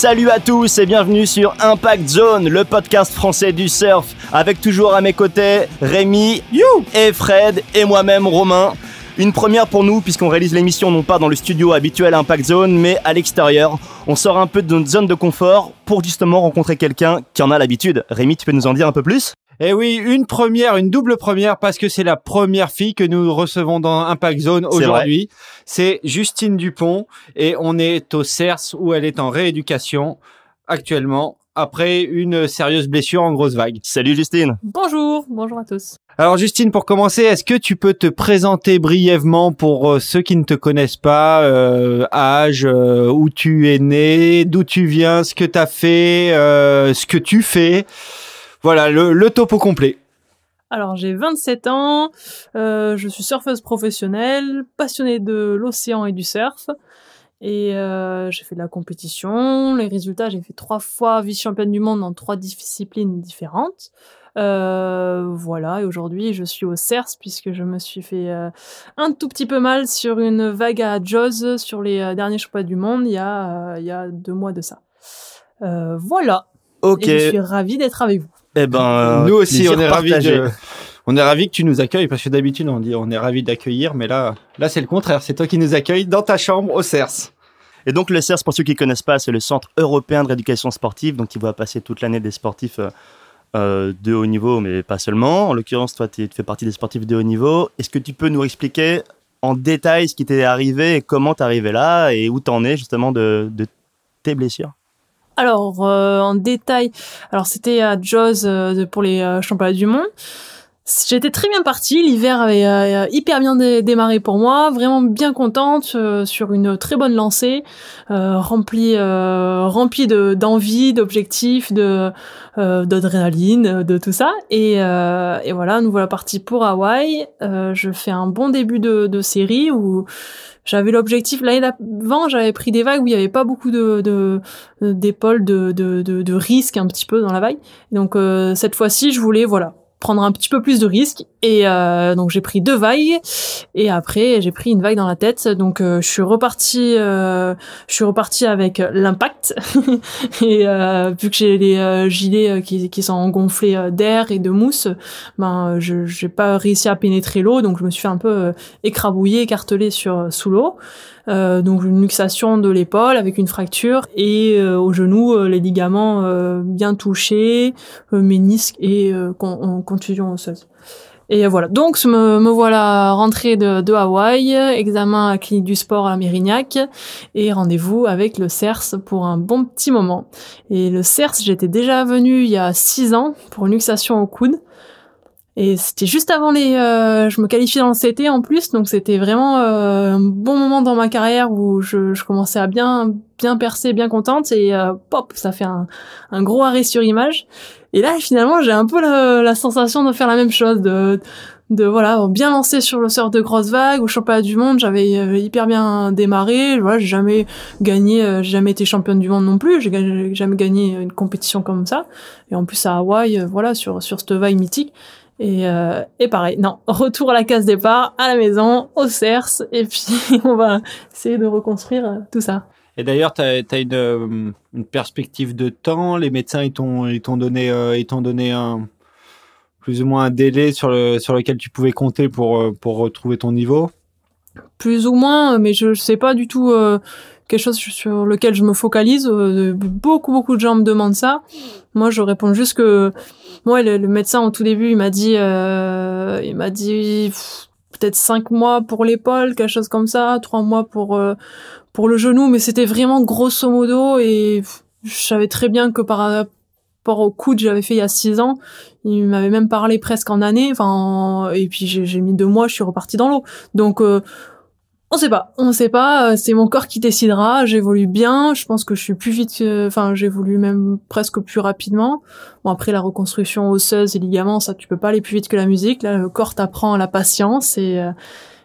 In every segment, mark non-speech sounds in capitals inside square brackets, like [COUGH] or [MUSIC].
Salut à tous et bienvenue sur Impact Zone, le podcast français du surf, avec toujours à mes côtés Rémi et Fred et moi-même Romain. Une première pour nous puisqu'on réalise l'émission non pas dans le studio habituel Impact Zone mais à l'extérieur. On sort un peu de notre zone de confort pour justement rencontrer quelqu'un qui en a l'habitude. Rémi, tu peux nous en dire un peu plus? Eh oui, une première, une double première parce que c'est la première fille que nous recevons dans Impact Zone aujourd'hui. C'est Justine Dupont et on est au CERS où elle est en rééducation actuellement après une sérieuse blessure en grosse vague. Salut Justine Bonjour, bonjour à tous. Alors Justine, pour commencer, est-ce que tu peux te présenter brièvement pour euh, ceux qui ne te connaissent pas, euh, âge, euh, où tu es né, d'où tu viens, ce que tu as fait, euh, ce que tu fais? Voilà, le, le topo complet. Alors j'ai 27 ans, euh, je suis surfeuse professionnelle, passionnée de l'océan et du surf. Et euh, j'ai fait de la compétition. Les résultats, j'ai fait trois fois vice-championne du monde dans trois disciplines différentes. Euh, voilà, et aujourd'hui je suis au CERS puisque je me suis fait euh, un tout petit peu mal sur une vague à Jaws sur les euh, derniers championnats du monde il y a, euh, il y a deux mois de ça. Euh, voilà, Ok, et je suis ravie d'être avec vous. Eh ben... Nous aussi, on est ravis de, on est ravis que tu nous accueilles parce que d'habitude on dit on est ravis d'accueillir, mais là, là c'est le contraire. C'est toi qui nous accueilles dans ta chambre au CERS. Et donc le CERS, pour ceux qui ne connaissent pas, c'est le Centre européen de rééducation sportive, donc il va passer toute l'année des sportifs euh, euh, de haut niveau, mais pas seulement. En l'occurrence, toi, tu fais partie des sportifs de haut niveau. Est-ce que tu peux nous expliquer en détail ce qui t'est arrivé et comment t'es arrivé là et où t'en es justement de, de tes blessures? Alors, euh, en détail, alors c'était à Jaws euh, pour les euh, championnats du monde. J'étais très bien partie, l'hiver avait euh, hyper bien dé- démarré pour moi, vraiment bien contente euh, sur une très bonne lancée, euh, remplie euh, remplie de d'envie, d'objectifs, de euh, d'adrénaline, euh, de tout ça. Et, euh, et voilà, nous voilà partis pour Hawaï. Euh, je fais un bon début de, de série où j'avais l'objectif l'année d'avant, j'avais pris des vagues où il y avait pas beaucoup de, de d'épaules de, de, de, de risque un petit peu dans la vague. Donc euh, cette fois-ci, je voulais voilà prendre un petit peu plus de risques. Et euh, donc j'ai pris deux vagues. Et après j'ai pris une vague dans la tête. Donc euh, je suis reparti euh, je suis reparti avec l'impact. [LAUGHS] Et euh, vu que j'ai les euh, gilets euh, qui, qui sont gonflés d'air et de mousse ben je j'ai pas réussi à pénétrer l'eau. Donc je me suis fait un peu écrabouiller écartelé sur sous l'eau euh, donc une luxation de l'épaule avec une fracture et euh, au genou euh, les ligaments bien touchés, ménisque et con- contusion osseuse. Et voilà, donc me, me voilà rentrée de, de Hawaï, examen à clinique du sport à Mérignac et rendez-vous avec le CERS pour un bon petit moment. Et le CERS, j'étais déjà venue il y a six ans pour une luxation au coude. Et c'était juste avant les, euh, je me qualifiais dans le CT en plus, donc c'était vraiment euh, un bon moment dans ma carrière où je, je commençais à bien, bien percer, bien contente et euh, pop, ça fait un, un gros arrêt sur image. Et là, finalement, j'ai un peu la, la sensation de faire la même chose, de, de voilà, bien lancer sur le sort de grosse vague au championnat du monde. J'avais euh, hyper bien démarré. Voilà, j'ai jamais gagné, euh, j'ai jamais été championne du monde non plus. J'ai jamais gagné une compétition comme ça. Et en plus à Hawaï, euh, voilà, sur sur cette vague mythique. Et, euh, et pareil, non, retour à la case départ, à la maison, au CERS, et puis [LAUGHS] on va essayer de reconstruire euh, tout ça. Et d'ailleurs, tu as, une, euh, une perspective de temps. Les médecins, ils t'ont donné, euh, ils t'ont donné un, plus ou moins un délai sur, le, sur lequel tu pouvais compter pour, euh, pour retrouver ton niveau. Plus ou moins, mais je, je sais pas du tout euh, quelque chose sur lequel je me focalise. Beaucoup, beaucoup de gens me demandent ça. Moi, je réponds juste que moi, le, médecin au tout début, il m'a dit, euh, il m'a dit peut-être cinq mois pour l'épaule, quelque chose comme ça, trois mois pour euh, pour le genou, mais c'était vraiment grosso modo et je savais très bien que par rapport au coude que j'avais fait il y a six ans, il m'avait même parlé presque en année, enfin en- et puis j'ai mis deux mois, je suis reparti dans l'eau. Donc euh, on sait pas, on sait pas, euh, c'est mon corps qui décidera, j'évolue bien, je pense que je suis plus vite que enfin j'évolue même presque plus rapidement. Bon après la reconstruction osseuse et ligaments, ça tu peux pas aller plus vite que la musique, là le corps t'apprend la patience et euh,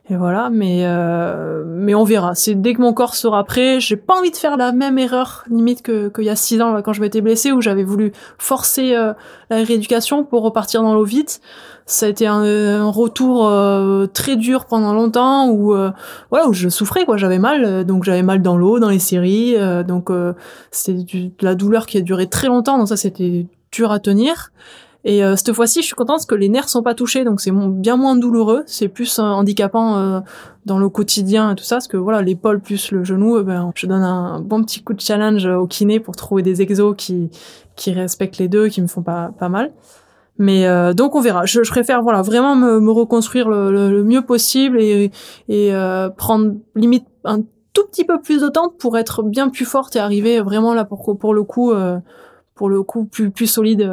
et voilà. Mais euh, mais on verra. C'est dès que mon corps sera prêt. J'ai pas envie de faire la même erreur limite que qu'il y a six ans là, quand je m'étais blessée où j'avais voulu forcer euh, la rééducation pour repartir dans l'eau vite. Ça a été un, un retour euh, très dur pendant longtemps où euh, voilà où je souffrais quoi. J'avais mal, euh, donc j'avais mal dans l'eau, dans les séries. donc c'était de la douleur qui a duré très longtemps. Donc ça c'était dur à tenir. Et euh, cette fois-ci, je suis contente parce que les nerfs sont pas touchés, donc c'est bien moins douloureux. C'est plus euh, handicapant euh, dans le quotidien et tout ça, parce que voilà, l'épaule plus le genou, ben, je donne un bon petit coup de challenge au kiné pour trouver des exos qui qui respectent les deux, qui me font pas pas mal. Mais donc on verra. Je, je préfère voilà vraiment me, me reconstruire le, le, mieux possible et, et prendre limite un tout petit peu plus de temps pour être bien plus forte et arriver vraiment là pour pour le coup pour le coup plus plus solide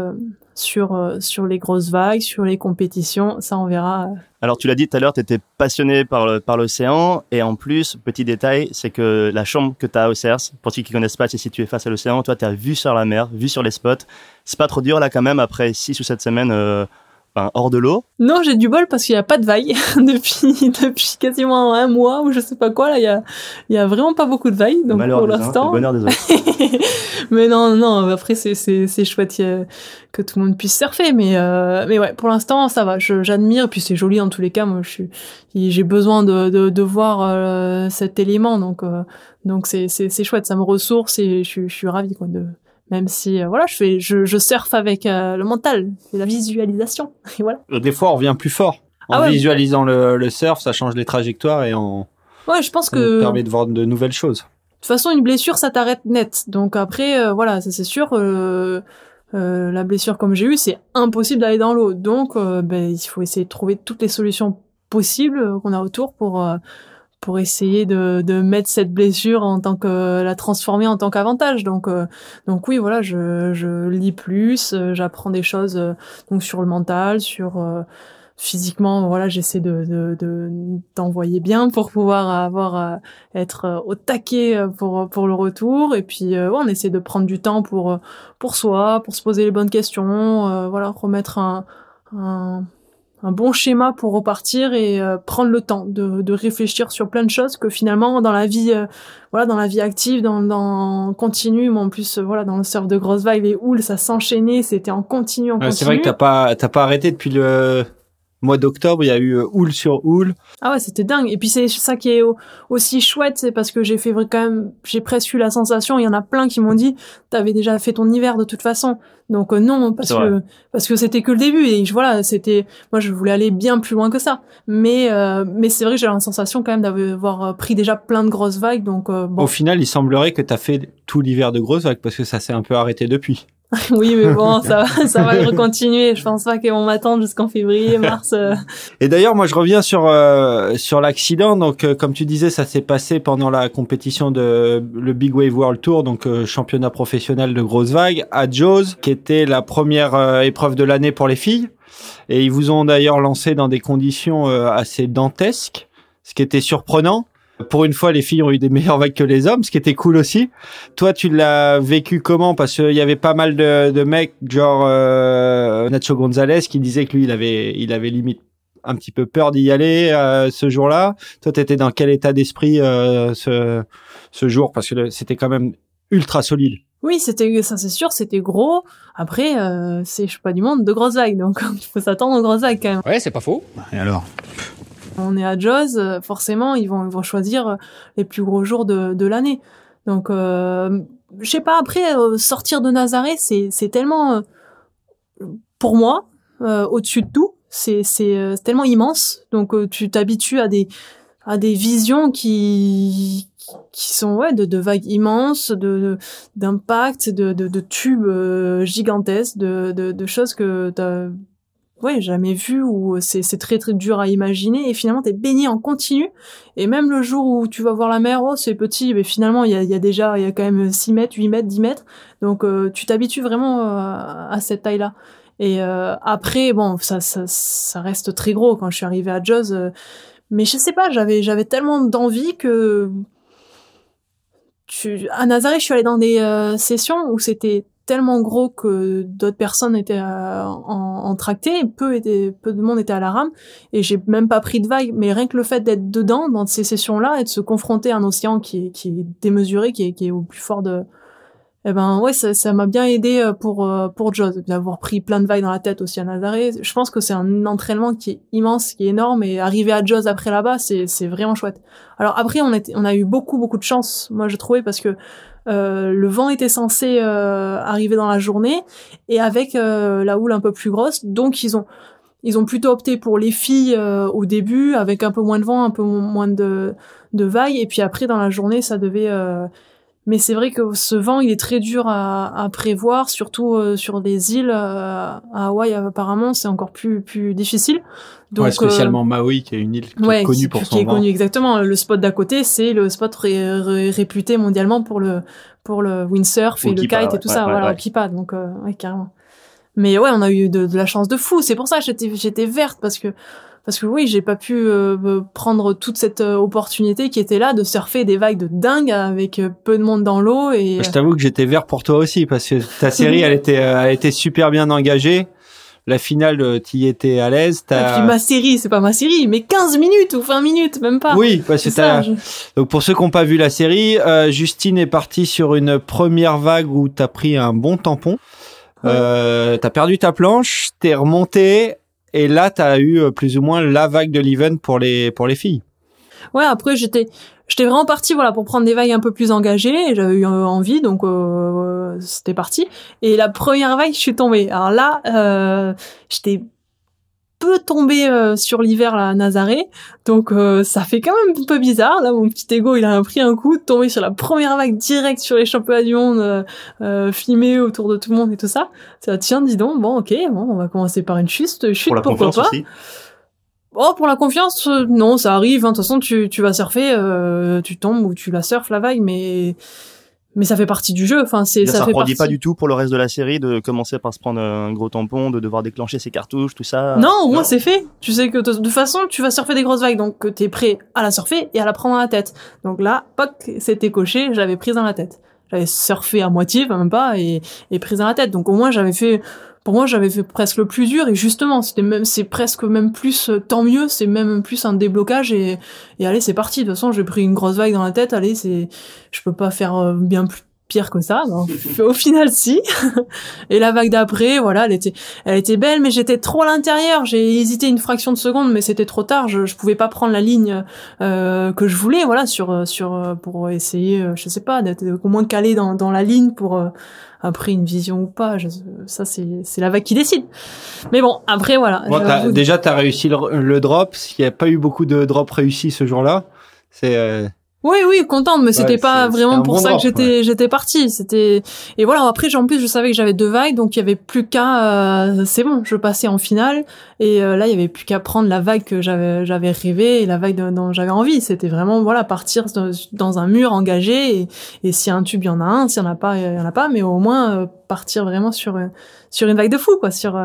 sur euh, sur les grosses vagues, sur les compétitions, ça on verra. Alors tu l'as dit tout à l'heure, tu étais passionné par par l'océan et en plus, petit détail, c'est que la chambre que tu as au CERS, pour ceux qui connaissent pas, c'est situé face à l'océan, toi tu as vu sur la mer, vu sur les spots. C'est pas trop dur là quand même après 6 ou 7 semaines euh, hors de l'eau Non, j'ai du bol parce qu'il n'y a pas de vagues [LAUGHS] depuis depuis quasiment un mois ou je sais pas quoi là. Il y a il y a vraiment pas beaucoup de vagues donc pour l'instant. bonheur des [LAUGHS] mais non non après c'est c'est c'est chouette que tout le monde puisse surfer mais euh, mais ouais pour l'instant ça va. J'admire puis c'est joli en tous les cas. Moi je suis j'ai besoin de de, de voir euh, cet élément donc euh, donc c'est c'est c'est chouette. Ça me ressource et je, je suis ravie quoi de même si euh, voilà je fais je, je surfe avec euh, le mental et la visualisation. [LAUGHS] Et voilà. Des fois on revient plus fort. En ah visualisant le, le, surf ça change les trajectoires et on ouais je pense que permet de voir de nouvelles choses. De toute façon une blessure ça t'arrête net. Donc après euh, voilà ça c'est sûr la blessure comme j'ai eu c'est impossible d'aller dans l'eau. Donc ben, il faut essayer de trouver toutes les solutions possibles qu'on a autour pour pour essayer de, de mettre cette blessure en tant que la transformer en tant qu'avantage. Donc euh, donc oui voilà, je, je lis plus, euh, j'apprends des choses euh, donc sur le mental, sur physiquement voilà, j'essaie de de d'envoyer bien pour pouvoir avoir être au taquet pour pour le retour et puis ouais, on essaie de prendre du temps pour pour soi, pour se poser les bonnes questions, voilà, remettre un, un un bon schéma pour repartir et euh, prendre le temps de, de, réfléchir sur plein de choses que finalement dans la vie euh, voilà dans la vie active dans, dans continu mais en plus euh, voilà dans le surf de grosse vague les houles ça s'enchaînait c'était en continu en continu c'est vrai que t'as pas t'as pas arrêté depuis le mois d'octobre, il y a eu houle sur houle. Ah ouais, c'était dingue. Et puis c'est ça qui est aussi chouette, c'est parce que j'ai fait quand même, j'ai presque eu la sensation, il y en a plein qui m'ont dit, t'avais déjà fait ton hiver de toute façon. Donc euh, non, parce que parce que c'était que le début et voilà, c'était, moi je voulais aller bien plus loin que ça. Mais euh, mais c'est vrai que j'ai la sensation quand même d'avoir euh, pris déjà plein de grosses vagues. Donc bon. Au final, il semblerait que t'as fait tout l'hiver de grosses vagues parce que ça s'est un peu arrêté depuis. [LAUGHS] oui, mais bon, ça, ça va continuer. Je pense pas qu'ils vont m'attendre jusqu'en février, mars. Euh. Et d'ailleurs, moi, je reviens sur euh, sur l'accident. Donc, euh, comme tu disais, ça s'est passé pendant la compétition de le Big Wave World Tour, donc championnat professionnel de grosses vagues, à Jaws, qui était la première épreuve de l'année pour les filles. Et ils vous ont d'ailleurs lancé dans des conditions assez dantesques, ce qui était surprenant pour une fois, les filles ont eu des meilleures vagues que les hommes, ce qui était cool aussi. Toi, tu l'as vécu comment? Parce qu'il y avait pas mal de, de mecs, genre euh, Nacho Gonzalez, qui disait que lui, il avait, il avait limite un petit peu peur d'y aller euh, ce jour-là. Toi, t'étais dans quel état d'esprit euh, ce, ce jour? Parce que c'était quand même ultra solide. Oui, c'était ça, c'est sûr, c'était gros. Après, euh, c'est je sais pas du monde de grosses vagues, donc il [LAUGHS] faut s'attendre aux grosses vagues quand même. Ouais, c'est pas faux. Et alors? On est à Jaws, euh, forcément, ils vont, ils vont choisir euh, les plus gros jours de, de l'année. Donc, euh, je sais pas, après, euh, sortir de Nazareth, c'est, c'est tellement, pour moi, au-dessus de tout, c'est, c'est tellement immense. Donc, tu t'habitues à des, à des visions qui, qui sont ouais de, vagues immenses, de d'impact, de, de, tubes gigantesques, de, de, choses que t'as ouais jamais vu ou c'est c'est très très dur à imaginer et finalement t'es baigné en continu. Et même le jour où tu vas voir la mer oh c'est petit mais finalement il y a, déjà il y a quand même 6 mètres 8 mètres 10 mètres. Donc euh, tu t'habitues vraiment euh, à cette taille là et euh, après bon ça, ça ça reste très gros. Quand je suis arrivée à Jaws mais je sais pas j'avais j'avais tellement d'envie que tu à Nazaré je suis allée dans des sessions où c'était tellement gros que d'autres personnes étaient euh, en, en tracté, peu peu de monde était à la rame, et j'ai même pas pris de vague. Mais rien que le fait d'être dedans, dans ces sessions-là, et de se confronter à un océan qui est, qui est démesuré, qui est, qui est au plus fort de, eh ben ouais, ça, ça m'a bien aidé euh, pour euh, pour Jaws d'avoir pris plein de vagues dans la tête aussi à Nazaré. Je pense que c'est un entraînement qui est immense, qui est énorme, et arriver à Jaws après là-bas, c'est c'est vraiment chouette. Alors après, on était, on a eu beaucoup beaucoup de chance, moi je trouvais, parce que euh, le vent était censé euh, arriver dans la journée et avec euh, la houle un peu plus grosse, donc ils ont ils ont plutôt opté pour les filles au début avec un peu moins de vent, un peu moins de de vagues, et puis après dans la journée ça devait mais c'est vrai que ce vent, il est très dur à, à prévoir, surtout euh, sur des îles. Euh, à Hawaï, apparemment, c'est encore plus plus difficile. Donc, ouais, spécialement Maui, qui est une île qui ouais, est connue pour son qui est vent. connue exactement. Le spot d'à côté, c'est le spot ré, ré, réputé mondialement pour le pour le windsurf et le kite et tout ça. voilà, Kipa. Donc, euh, ouais, carrément. Mais ouais, on a eu de, de la chance de fou. C'est pour ça que j'étais j'étais verte parce que parce que oui, j'ai pas pu euh, prendre toute cette euh, opportunité qui était là de surfer des vagues de dingue avec euh, peu de monde dans l'eau et Je t'avoue que j'étais vert pour toi aussi parce que ta [LAUGHS] série, elle était, euh, elle était super bien engagée. La finale, t'y étais à l'aise. Et t'as- puis ma série, c'est pas ma série, mais 15 minutes ou 20 minutes, même pas. Oui, parce que t'as. je- Donc pour ceux qui n'ont pas vu la série, euh, Justine est partie sur une première vague où t'as pris un bon tampon. Euh, t'as perdu ta planche, t'es remonté et là t'as eu euh, plus ou moins la vague de l'event pour les pour les filles. Ouais, après j'étais j'étais vraiment partie voilà pour prendre des vagues un peu plus engagées, j'avais eu euh, envie donc euh, c'était parti. Et la première vague, je suis tombée. Alors là, euh, j'étais peu tombée euh, sur l'hiver là à Nazaré, donc euh, ça fait quand même un peu bizarre. Là, mon petit ego, il a pris un coup, de tomber sur la première vague direct sur les championnats du monde, euh, euh, filmé autour de tout le monde et tout ça. Ça tiens, dis donc, bon, ok, bon, on va commencer par une chute, chute Pour pourquoi pas. aussi. Oh, pour la confiance, euh, non, ça arrive. hein. De toute façon, tu, tu vas surfer, euh, tu tombes ou tu la surfes la vague, mais mais ça fait partie du jeu. Enfin, c'est Ça, ça, ça fait partie. pas du tout pour le reste de la série de commencer par se prendre un gros tampon, de devoir déclencher ses cartouches, tout ça. Non, au moins c'est fait. Tu sais que de toute façon, tu vas surfer des grosses vagues, donc que t'es prêt à la surfer et à la prendre dans la tête. Donc là, poc, c'était coché, j'avais prise dans la tête. J'avais surfé à moitié, enfin même pas, et, et prise dans la tête. Donc au moins j'avais fait, pour moi j'avais fait presque le plus dur, et justement c'était même, c'est presque même plus, euh, tant mieux, c'est même plus un déblocage et, et allez c'est parti. De toute façon j'ai pris une grosse vague dans la tête, allez c'est, je peux pas faire euh, bien plus pire que ça. Non. [LAUGHS] Au final si. et la vague d'après, voilà, elle était, elle était belle, mais j'étais trop à l'intérieur. J'ai hésité une fraction de seconde, mais c'était trop tard. Je, je pouvais pas prendre la ligne euh, que je voulais, voilà, sur sur euh, pour essayer, je sais pas, d'être au moins calé dans dans la ligne pour euh, après une vision ou pas. Je, ça c'est c'est la vague qui décide. Mais bon, après voilà. Bon, t'as- j'avoue- déjà t'as réussi le, le drop. Il n'y a pas eu beaucoup de drops réussis ce jour-là. C'est euh, Oui, oui, contente, mais c'était Ouais, pas vraiment pour bon ça drop, que j'étais j'étais partie. C'était et voilà. Après, en plus, je savais que j'avais deux vagues, donc il y avait plus qu'à. euh, c'est bon, je passais en finale. Et euh, là, il y avait plus qu'à prendre la vague que j'avais j'avais rêvé et la vague de- dont j'avais envie. C'était vraiment voilà partir dans, dans un mur engagé et, et s'il y a un tube, il y en a un. S'il y en a pas, il y en a pas. Mais au moins euh, partir vraiment sur euh, sur une vague de fou, quoi. Sur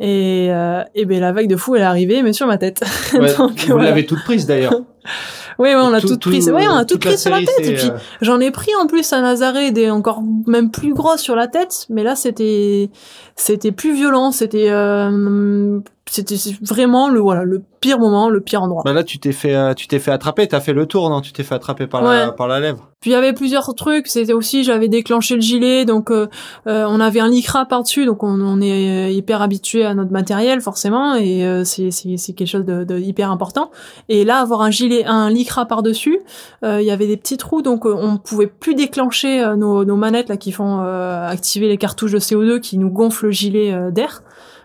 et, euh, et ben la vague de fou elle est arrivée mais sur ma tête [LAUGHS] ouais, Donc, vous l'avez toute prise d'ailleurs. [LAUGHS] oui ouais, on a Tout- toute tout- prise ouais on a toute la sur la tête et puis euh, J'en ai pris en plus à Nazaré des encore même plus gros sur la tête, mais là c'était c'était plus violent, c'était euh, c'était vraiment le voilà le pire moment, le pire endroit. Bah là tu t'es fait euh, tu t'es fait attraper. T'as fait le tour non? Tu t'es fait attraper par la par la lèvre. Puis il y avait plusieurs trucs, c'était aussi j'avais déclenché le gilet, donc euh, euh, on avait un lycra par dessus, donc on, on est hyper habitué à notre matériel forcément et euh, c'est c'est quelque chose de, de hyper important. Et là avoir un gilet, un lycra par dessus, il y avait des petits trous, donc euh, on pouvait plus déclencher euh, nos, nos manettes là qui font euh, activer les cartouches de CO2 qui nous gonflent le gilet euh, d'air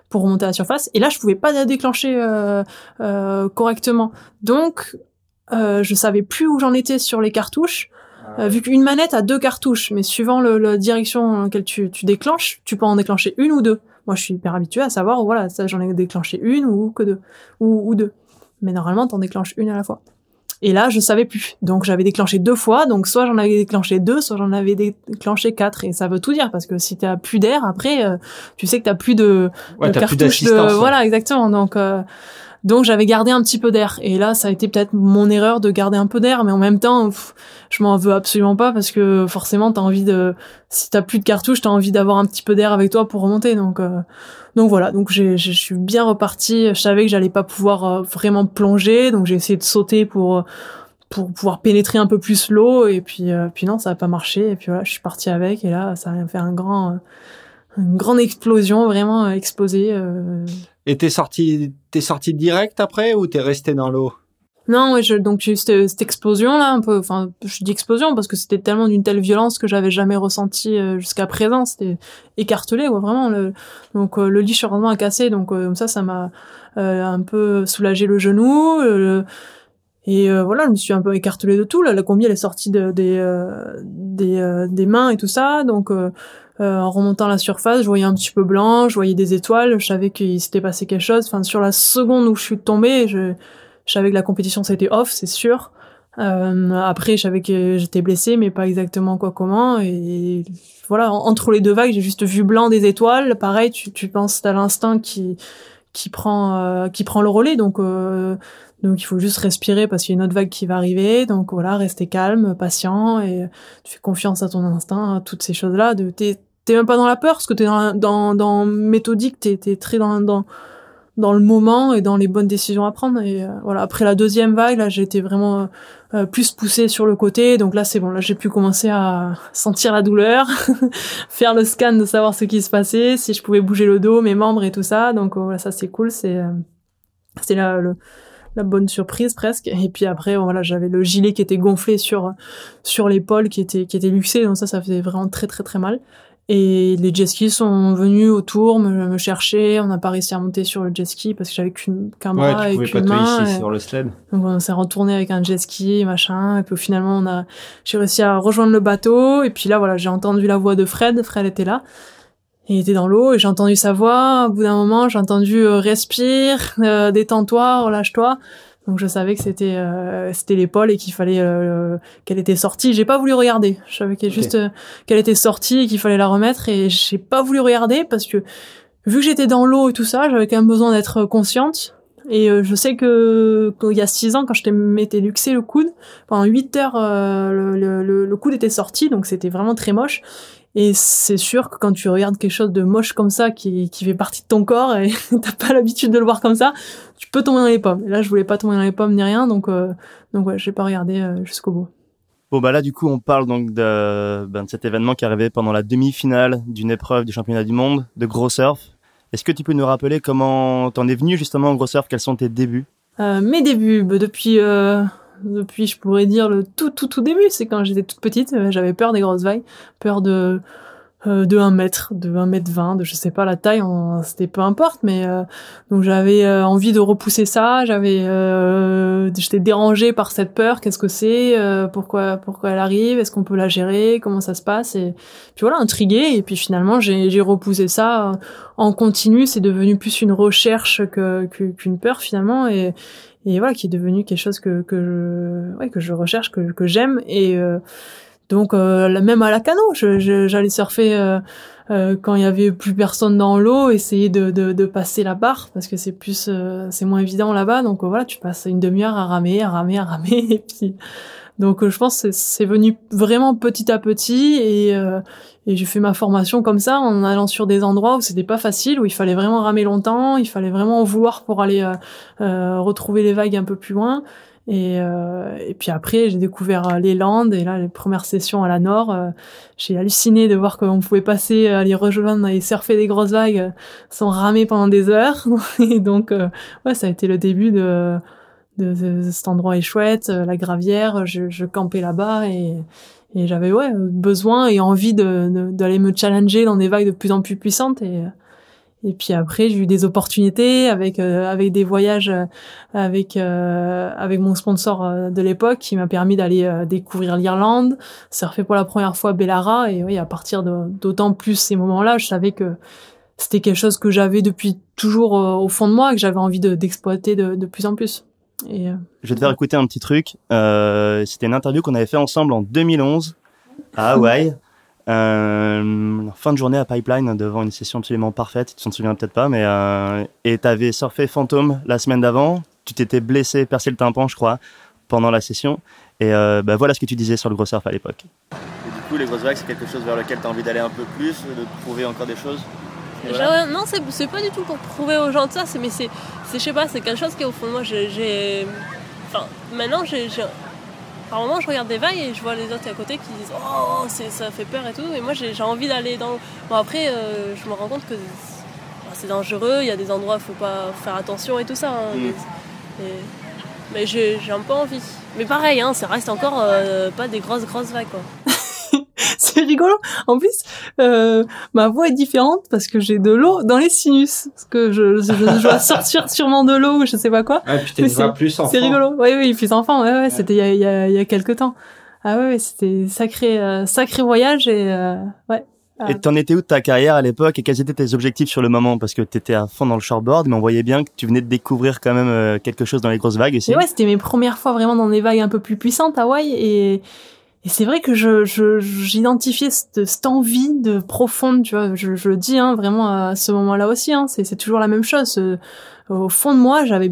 pour remonter à la surface. Et là je pouvais pas la déclencher euh, euh, correctement, donc euh, je savais plus où j'en étais sur les cartouches. Euh, vu qu'une manette a deux cartouches, mais suivant le, la direction dans laquelle tu, tu déclenches, tu peux en déclencher une ou deux. Moi, je suis hyper habituée à savoir, voilà, ça j'en ai déclenché une ou que deux, ou, ou deux. Mais normalement, t'en déclenches une à la fois. Et là, je savais plus. Donc, j'avais déclenché deux fois. Donc, soit j'en avais déclenché deux, soit j'en avais déclenché quatre. Et ça veut tout dire parce que si t'as plus d'air, après, euh, tu sais que t'as plus de, Ouais, de t'as plus cartouches de, d'assistance. ouais. voilà, exactement. Donc, euh, Donc j'avais gardé un petit peu d'air. Et là, ça a été peut-être mon erreur de garder un peu d'air, mais en même temps, je m'en veux absolument pas parce que forcément, t'as envie de, si t'as plus de cartouches, t'as envie d'avoir un petit peu d'air avec toi pour remonter. Donc, euh, donc voilà. Donc je suis bien reparti. Je savais que j'allais pas pouvoir euh, vraiment plonger, donc j'ai essayé de sauter pour pour pouvoir pénétrer un peu plus l'eau. Et puis, euh, puis non, ça a pas marché. Et puis voilà, je suis parti avec. Et là, ça a fait un grand une grande explosion, vraiment explosé. Euh. Et t'es sorti, t'es sorti direct après ou t'es resté dans l'eau? Non, ouais, je, donc j'ai eu cette, explosion là, un peu. Enfin, je dis explosion parce que c'était tellement d'une telle violence que j'avais jamais ressenti euh, jusqu'à présent. C'était écartelé, quoi, vraiment. Le, donc euh, le lit sûrement a cassé, donc comme ça, ça m'a un peu soulagé le genou. et voilà, je me suis un peu écartelé de tout. La combi elle est sortie de, des mains et tout ça, donc euh, en remontant la surface, je voyais un petit peu blanc, je voyais des étoiles, je savais qu'il s'était passé quelque chose. Enfin, sur la seconde où je suis tombée, je, savais que la compétition c'était off, c'est sûr. Euh, après, je savais que j'étais blessée, mais pas exactement quoi comment. Et voilà, entre les deux vagues, j'ai juste vu blanc des étoiles. Pareil, tu, tu penses à l'instinct qui qui prend euh, qui prend le relais. Donc euh, donc il faut juste respirer parce qu'il y a une autre vague qui va arriver. Donc voilà, rester calme, patient et tu fais confiance à ton instinct, toutes ces choses là. De t'es t'es même pas dans la peur parce que t'es dans, dans, dans méthodique, t'es es très dans, dans dans le moment et dans les bonnes décisions à prendre. Et euh, voilà, après la deuxième vague, là, j'ai été vraiment euh, plus poussée sur le côté. Donc là, c'est bon. Là, j'ai pu commencer à sentir la douleur, [LAUGHS] faire le scan de savoir ce qui se passait, si je pouvais bouger le dos, mes membres et tout ça. Donc voilà, ça c'est cool. C'est euh, c'est la le, la bonne surprise presque. Et puis après, voilà, j'avais le gilet qui était gonflé sur sur l'épaule, qui était qui était luxé. Donc ça, ça faisait vraiment très très très mal. Et les jet skis sont venus autour me, me chercher. On n'a pas réussi à monter sur le jet ski parce que j'avais qu'un bras et qu'une main. Ici sur le sled. Donc on s'est retourné avec un jet ski, machin. Et puis finalement, on a, j'ai réussi à rejoindre le bateau. Et puis là, voilà, j'ai entendu la voix de Fred. Fred était là. Il était dans l'eau et j'ai entendu sa voix. Au bout d'un moment, j'ai entendu euh, respire, euh, détends-toi, relâche-toi. Donc je savais que c'était euh, c'était l'épaule et qu'il fallait euh, qu'elle était sortie. J'ai pas voulu regarder. Je savais qu'elle juste euh, qu'elle était sortie et qu'il fallait la remettre et j'ai pas voulu regarder parce que vu que j'étais dans l'eau et tout ça, j'avais quand même besoin d'être consciente. Et je sais que qu'il y a six ans, quand je m'étais luxé le coude, pendant huit heures, le, le, le, coude était sorti, donc c'était vraiment très moche. Et c'est sûr que quand tu regardes quelque chose de moche comme ça, qui, qui fait partie de ton corps, et [LAUGHS] t'as pas l'habitude de le voir comme ça, tu peux tomber dans les pommes. Et là, je voulais pas tomber dans les pommes ni rien, donc euh, donc ouais, j'ai pas regardé euh, jusqu'au bout. Bon bah là du coup on parle donc de, ben, de cet événement qui est arrivé pendant la demi-finale d'une épreuve du championnat du monde de gros surf. Est-ce que tu peux nous rappeler comment t'en es venu justement au gros surf Quels sont tes débuts? Euh, Mes débuts, bah, depuis euh, depuis je pourrais dire le tout tout tout début, c'est quand j'étais toute petite, euh, j'avais peur des grosses vagues, peur de euh, de 1 mètre, de 1 mètre 20, de je sais pas la taille, c'était peu importe, mais euh, donc j'avais euh, envie de repousser ça, j'avais j'étais dérangée par cette peur, qu'est-ce que c'est, pourquoi pourquoi elle arrive, est-ce qu'on peut la gérer, comment ça se passe et puis voilà, intriguée. Et puis finalement j'ai j'ai repoussé ça en continu, c'est devenu plus une recherche que qu'une peur finalement. Et et voilà qui est devenu quelque chose que que je ouais que je recherche que que j'aime et donc euh, même à la canot, j'allais surfer euh, euh, quand il y avait plus personne dans l'eau, essayer de, de, de, passer la barre parce que c'est plus c'est moins évident là-bas. Donc voilà, tu passes une demi-heure à ramer, à ramer, à ramer [LAUGHS] et puis donc je pense que c'est venu vraiment petit à petit et et j'ai fait ma formation comme ça en allant sur des endroits où c'était pas facile, où il fallait vraiment ramer longtemps, il fallait vraiment vouloir pour aller retrouver les vagues un peu plus loin. Et, euh, et puis après, j'ai découvert euh, les Landes et là, les premières sessions à la Nord, euh, j'ai halluciné de voir qu'on pouvait passer, aller rejoindre et surfer des grosses vagues sans ramer pendant des heures. [LAUGHS] et donc, ouais, ça a été le début de, de, cet endroit est chouette, la gravière, je, je campais là-bas et, et j'avais ouais besoin et envie de d'aller me challenger dans des vagues de plus en plus puissantes et et puis après, j'ai eu des opportunités avec euh, avec des voyages euh, avec euh, avec mon sponsor de l'époque qui m'a permis d'aller découvrir l'Irlande, surfer pour la première fois Bellara et oui, à partir d'autant plus ces moments-là, je savais que c'était quelque chose que j'avais depuis toujours au fond de moi, que j'avais envie d'exploiter de, de, plus en plus. Et, je vais te faire écouter un petit truc. c'était une interview qu'on avait fait ensemble en 2011 à Hawaï. Euh, fin de journée à Pipeline devant une session absolument parfaite, tu t'en souviens peut-être pas, mais euh, et t'avais surfé Phantom la semaine d'avant, tu t'étais blessé, percé le tympan, je crois, pendant la session, et euh, bah, voilà ce que tu disais sur le gros surf à l'époque. Et du coup, les grosses vagues, c'est quelque chose vers lequel tu as envie d'aller un peu plus, de prouver encore des choses? Genre, non, c'est c'est pas du tout pour prouver aux gens de ça, c'est- mais c'est, c'est, je sais pas, c'est quelque chose qui au fond moi. J'ai, j'ai- enfin, maintenant, j'ai, j'ai- par moment, je regarde des vagues et je vois les autres à côté qui disent Oh, ça fait peur et tout. Et moi, j'ai, j'ai envie d'aller dans. Bon, après, euh, je me rends compte que c'est, dangereux, il y a des endroits où il faut pas faire attention et tout ça. hein. Mm. Et- mais j'ai, j'ai un peu envie. Mais pareil, hein, ça reste encore euh, pas des grosses, grosses vagues, quoi. [LAUGHS] [LAUGHS] c'est rigolo. En plus, euh, ma voix est différente parce que j'ai de l'eau dans les sinus. Parce que je, je, je dois [LAUGHS] sortir sûrement de l'eau ou je sais pas quoi. Ah, puis t'es plus enfant. C'est rigolo. Oui, oui, plus enfant. Ouais, ouais, c'était il y a, il y, a, il y a quelques temps. Ah ouais, ouais, c'était sacré, euh, sacré voyage et euh, ouais. Et t'en étais où de ta carrière à l'époque et quels étaient tes objectifs sur le moment? Parce que t'étais à fond dans le shortboard, mais on voyait bien que tu venais de découvrir quand même euh, quelque chose dans les grosses vagues aussi. Et ouais, c'était mes premières fois vraiment dans des vagues un peu plus puissantes à Hawaï et, et c'est vrai que je, j'identifiais cette, envie de profonde, tu vois, je, le dis hein, vraiment à ce moment-là aussi, hein, c'est, c'est toujours la même chose. Euh, Au fond de moi, j'avais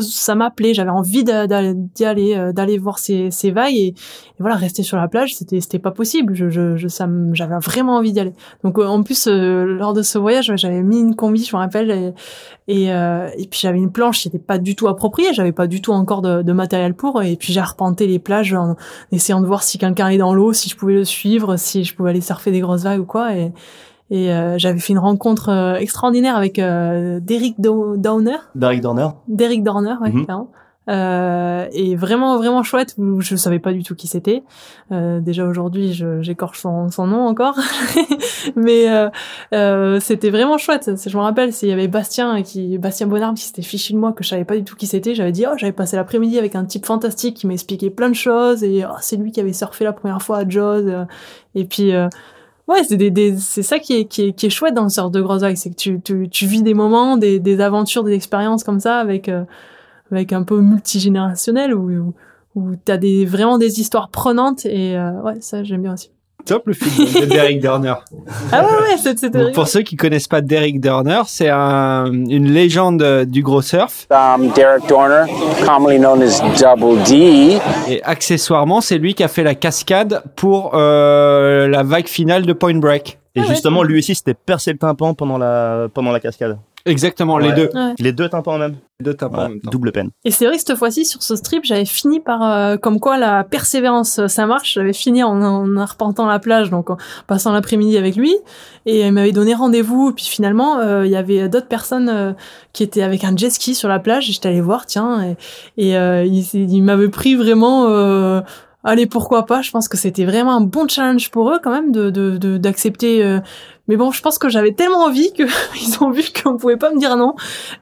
ça m'appelait, j'avais envie d'y aller, euh, d'aller voir ces, ces vagues et, voilà, rester sur la plage, c'était, c'était pas possible. Je, je, je ça, j'avais vraiment envie d'y aller. Donc euh, en plus, euh, lors de ce voyage, j'avais mis une combi, je me rappelle, et, et, euh, et puis j'avais une planche qui n'était pas du tout appropriée, j'avais pas du tout encore de, de matériel pour, et puis j'ai arpenté les plages en essayant de voir si quelqu'un est dans l'eau, si je pouvais le suivre, si je pouvais aller surfer des grosses vagues ou quoi. Et, et euh, j'avais fait une rencontre euh, extraordinaire avec euh, Derek Do- Downer, Derek Dorner Derek Dorner, ouais, clairement. Euh, et vraiment vraiment chouette où je savais pas du tout qui c'était. Euh, déjà aujourd'hui j'écorche son, son nom encore. [LAUGHS] Mais euh, euh, c'était vraiment chouette. Je me rappelle il y avait Bastien qui Bastien Bonarme qui s'était fichu de moi que je savais pas du tout qui c'était j'avais dit oh j'avais passé l'après-midi avec un type fantastique qui m'expliquait plein de choses et oh, c'est lui qui avait surfé la première fois à Jaws et puis euh, Ouais, c'est ça qui est, chouette dans le surf de grosses vagues, c'est que tu, tu vis des moments, des aventures, des expériences comme ça avec euh, avec un peu multigénérationnel où où, où t'as des vraiment des histoires prenantes et euh, ouais ça j'aime bien aussi. Top le film de Derek Dorner. Ah ouais ouais c'était Donc, pour ceux qui connaissent pas Derek Dorner, c'est un, une légende euh, du gros surf. Um, Derek Dorner, commonly known as Double D. Et accessoirement, c'est lui qui a fait la cascade pour euh, la vague finale de Point Break. Et Ah ouais. justement, lui aussi s'était percé le tympan pendant la, pendant la cascade. Exactement, les deux. Ouais. Les deux tympans même. Les deux tapent en même temps. double peine. Et c'est vrai que cette fois-ci sur ce strip j'avais fini par euh, comme quoi la persévérance euh, ça marche. J'avais fini en, en arpentant la plage donc en passant l'après-midi avec lui et il m'avait donné rendez-vous. Puis finalement euh, il y avait d'autres personnes euh, qui étaient avec un jet ski sur la plage et j'étais allée voir tiens et, et euh, il, il m'avait pris vraiment. Allez, pourquoi pas? Je pense que c'était vraiment un bon challenge pour eux quand même de de- de- d'accepter. euh, Mais bon, je pense que j'avais tellement envie que [LAUGHS] ils ont vu qu'on pouvait pas me dire non.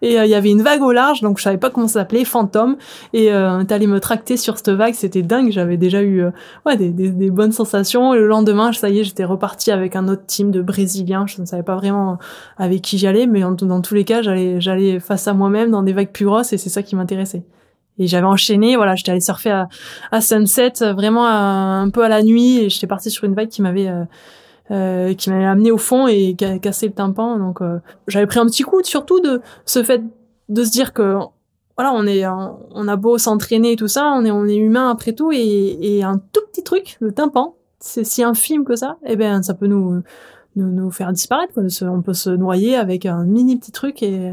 Et euh, il y avait une vague au large, donc je savais pas comment ça s'appelait, fantôme. Et euh, t'allais me tracter sur cette vague, c'était dingue. J'avais déjà eu euh, ouais des, des, des bonnes sensations. Et le lendemain, ça y est, j'étais reparti avec un autre team de Brésiliens. Je ne savais pas vraiment avec qui j'allais, mais en- dans tous les cas, j'allais j'allais face à moi-même dans des vagues plus grosses, et c'est ça qui m'intéressait. Et j'avais enchaîné, voilà, j'étais allée surfer à, Sunset, euh, vraiment un peu à la nuit, et j'étais partie sur une vague qui m'avait euh, euh, qui m'avait amené au fond et qui a cassé le tympan. Donc euh, j'avais pris un petit coup, surtout de ce fait de se dire que voilà, on est, on a beau s'entraîner et tout ça, on est, on est humain après tout, et, et un tout petit truc, le tympan, c'est si infime que ça, eh ben ça peut nous, nous, nous faire disparaître. Quoi. On peut se noyer avec un mini petit truc et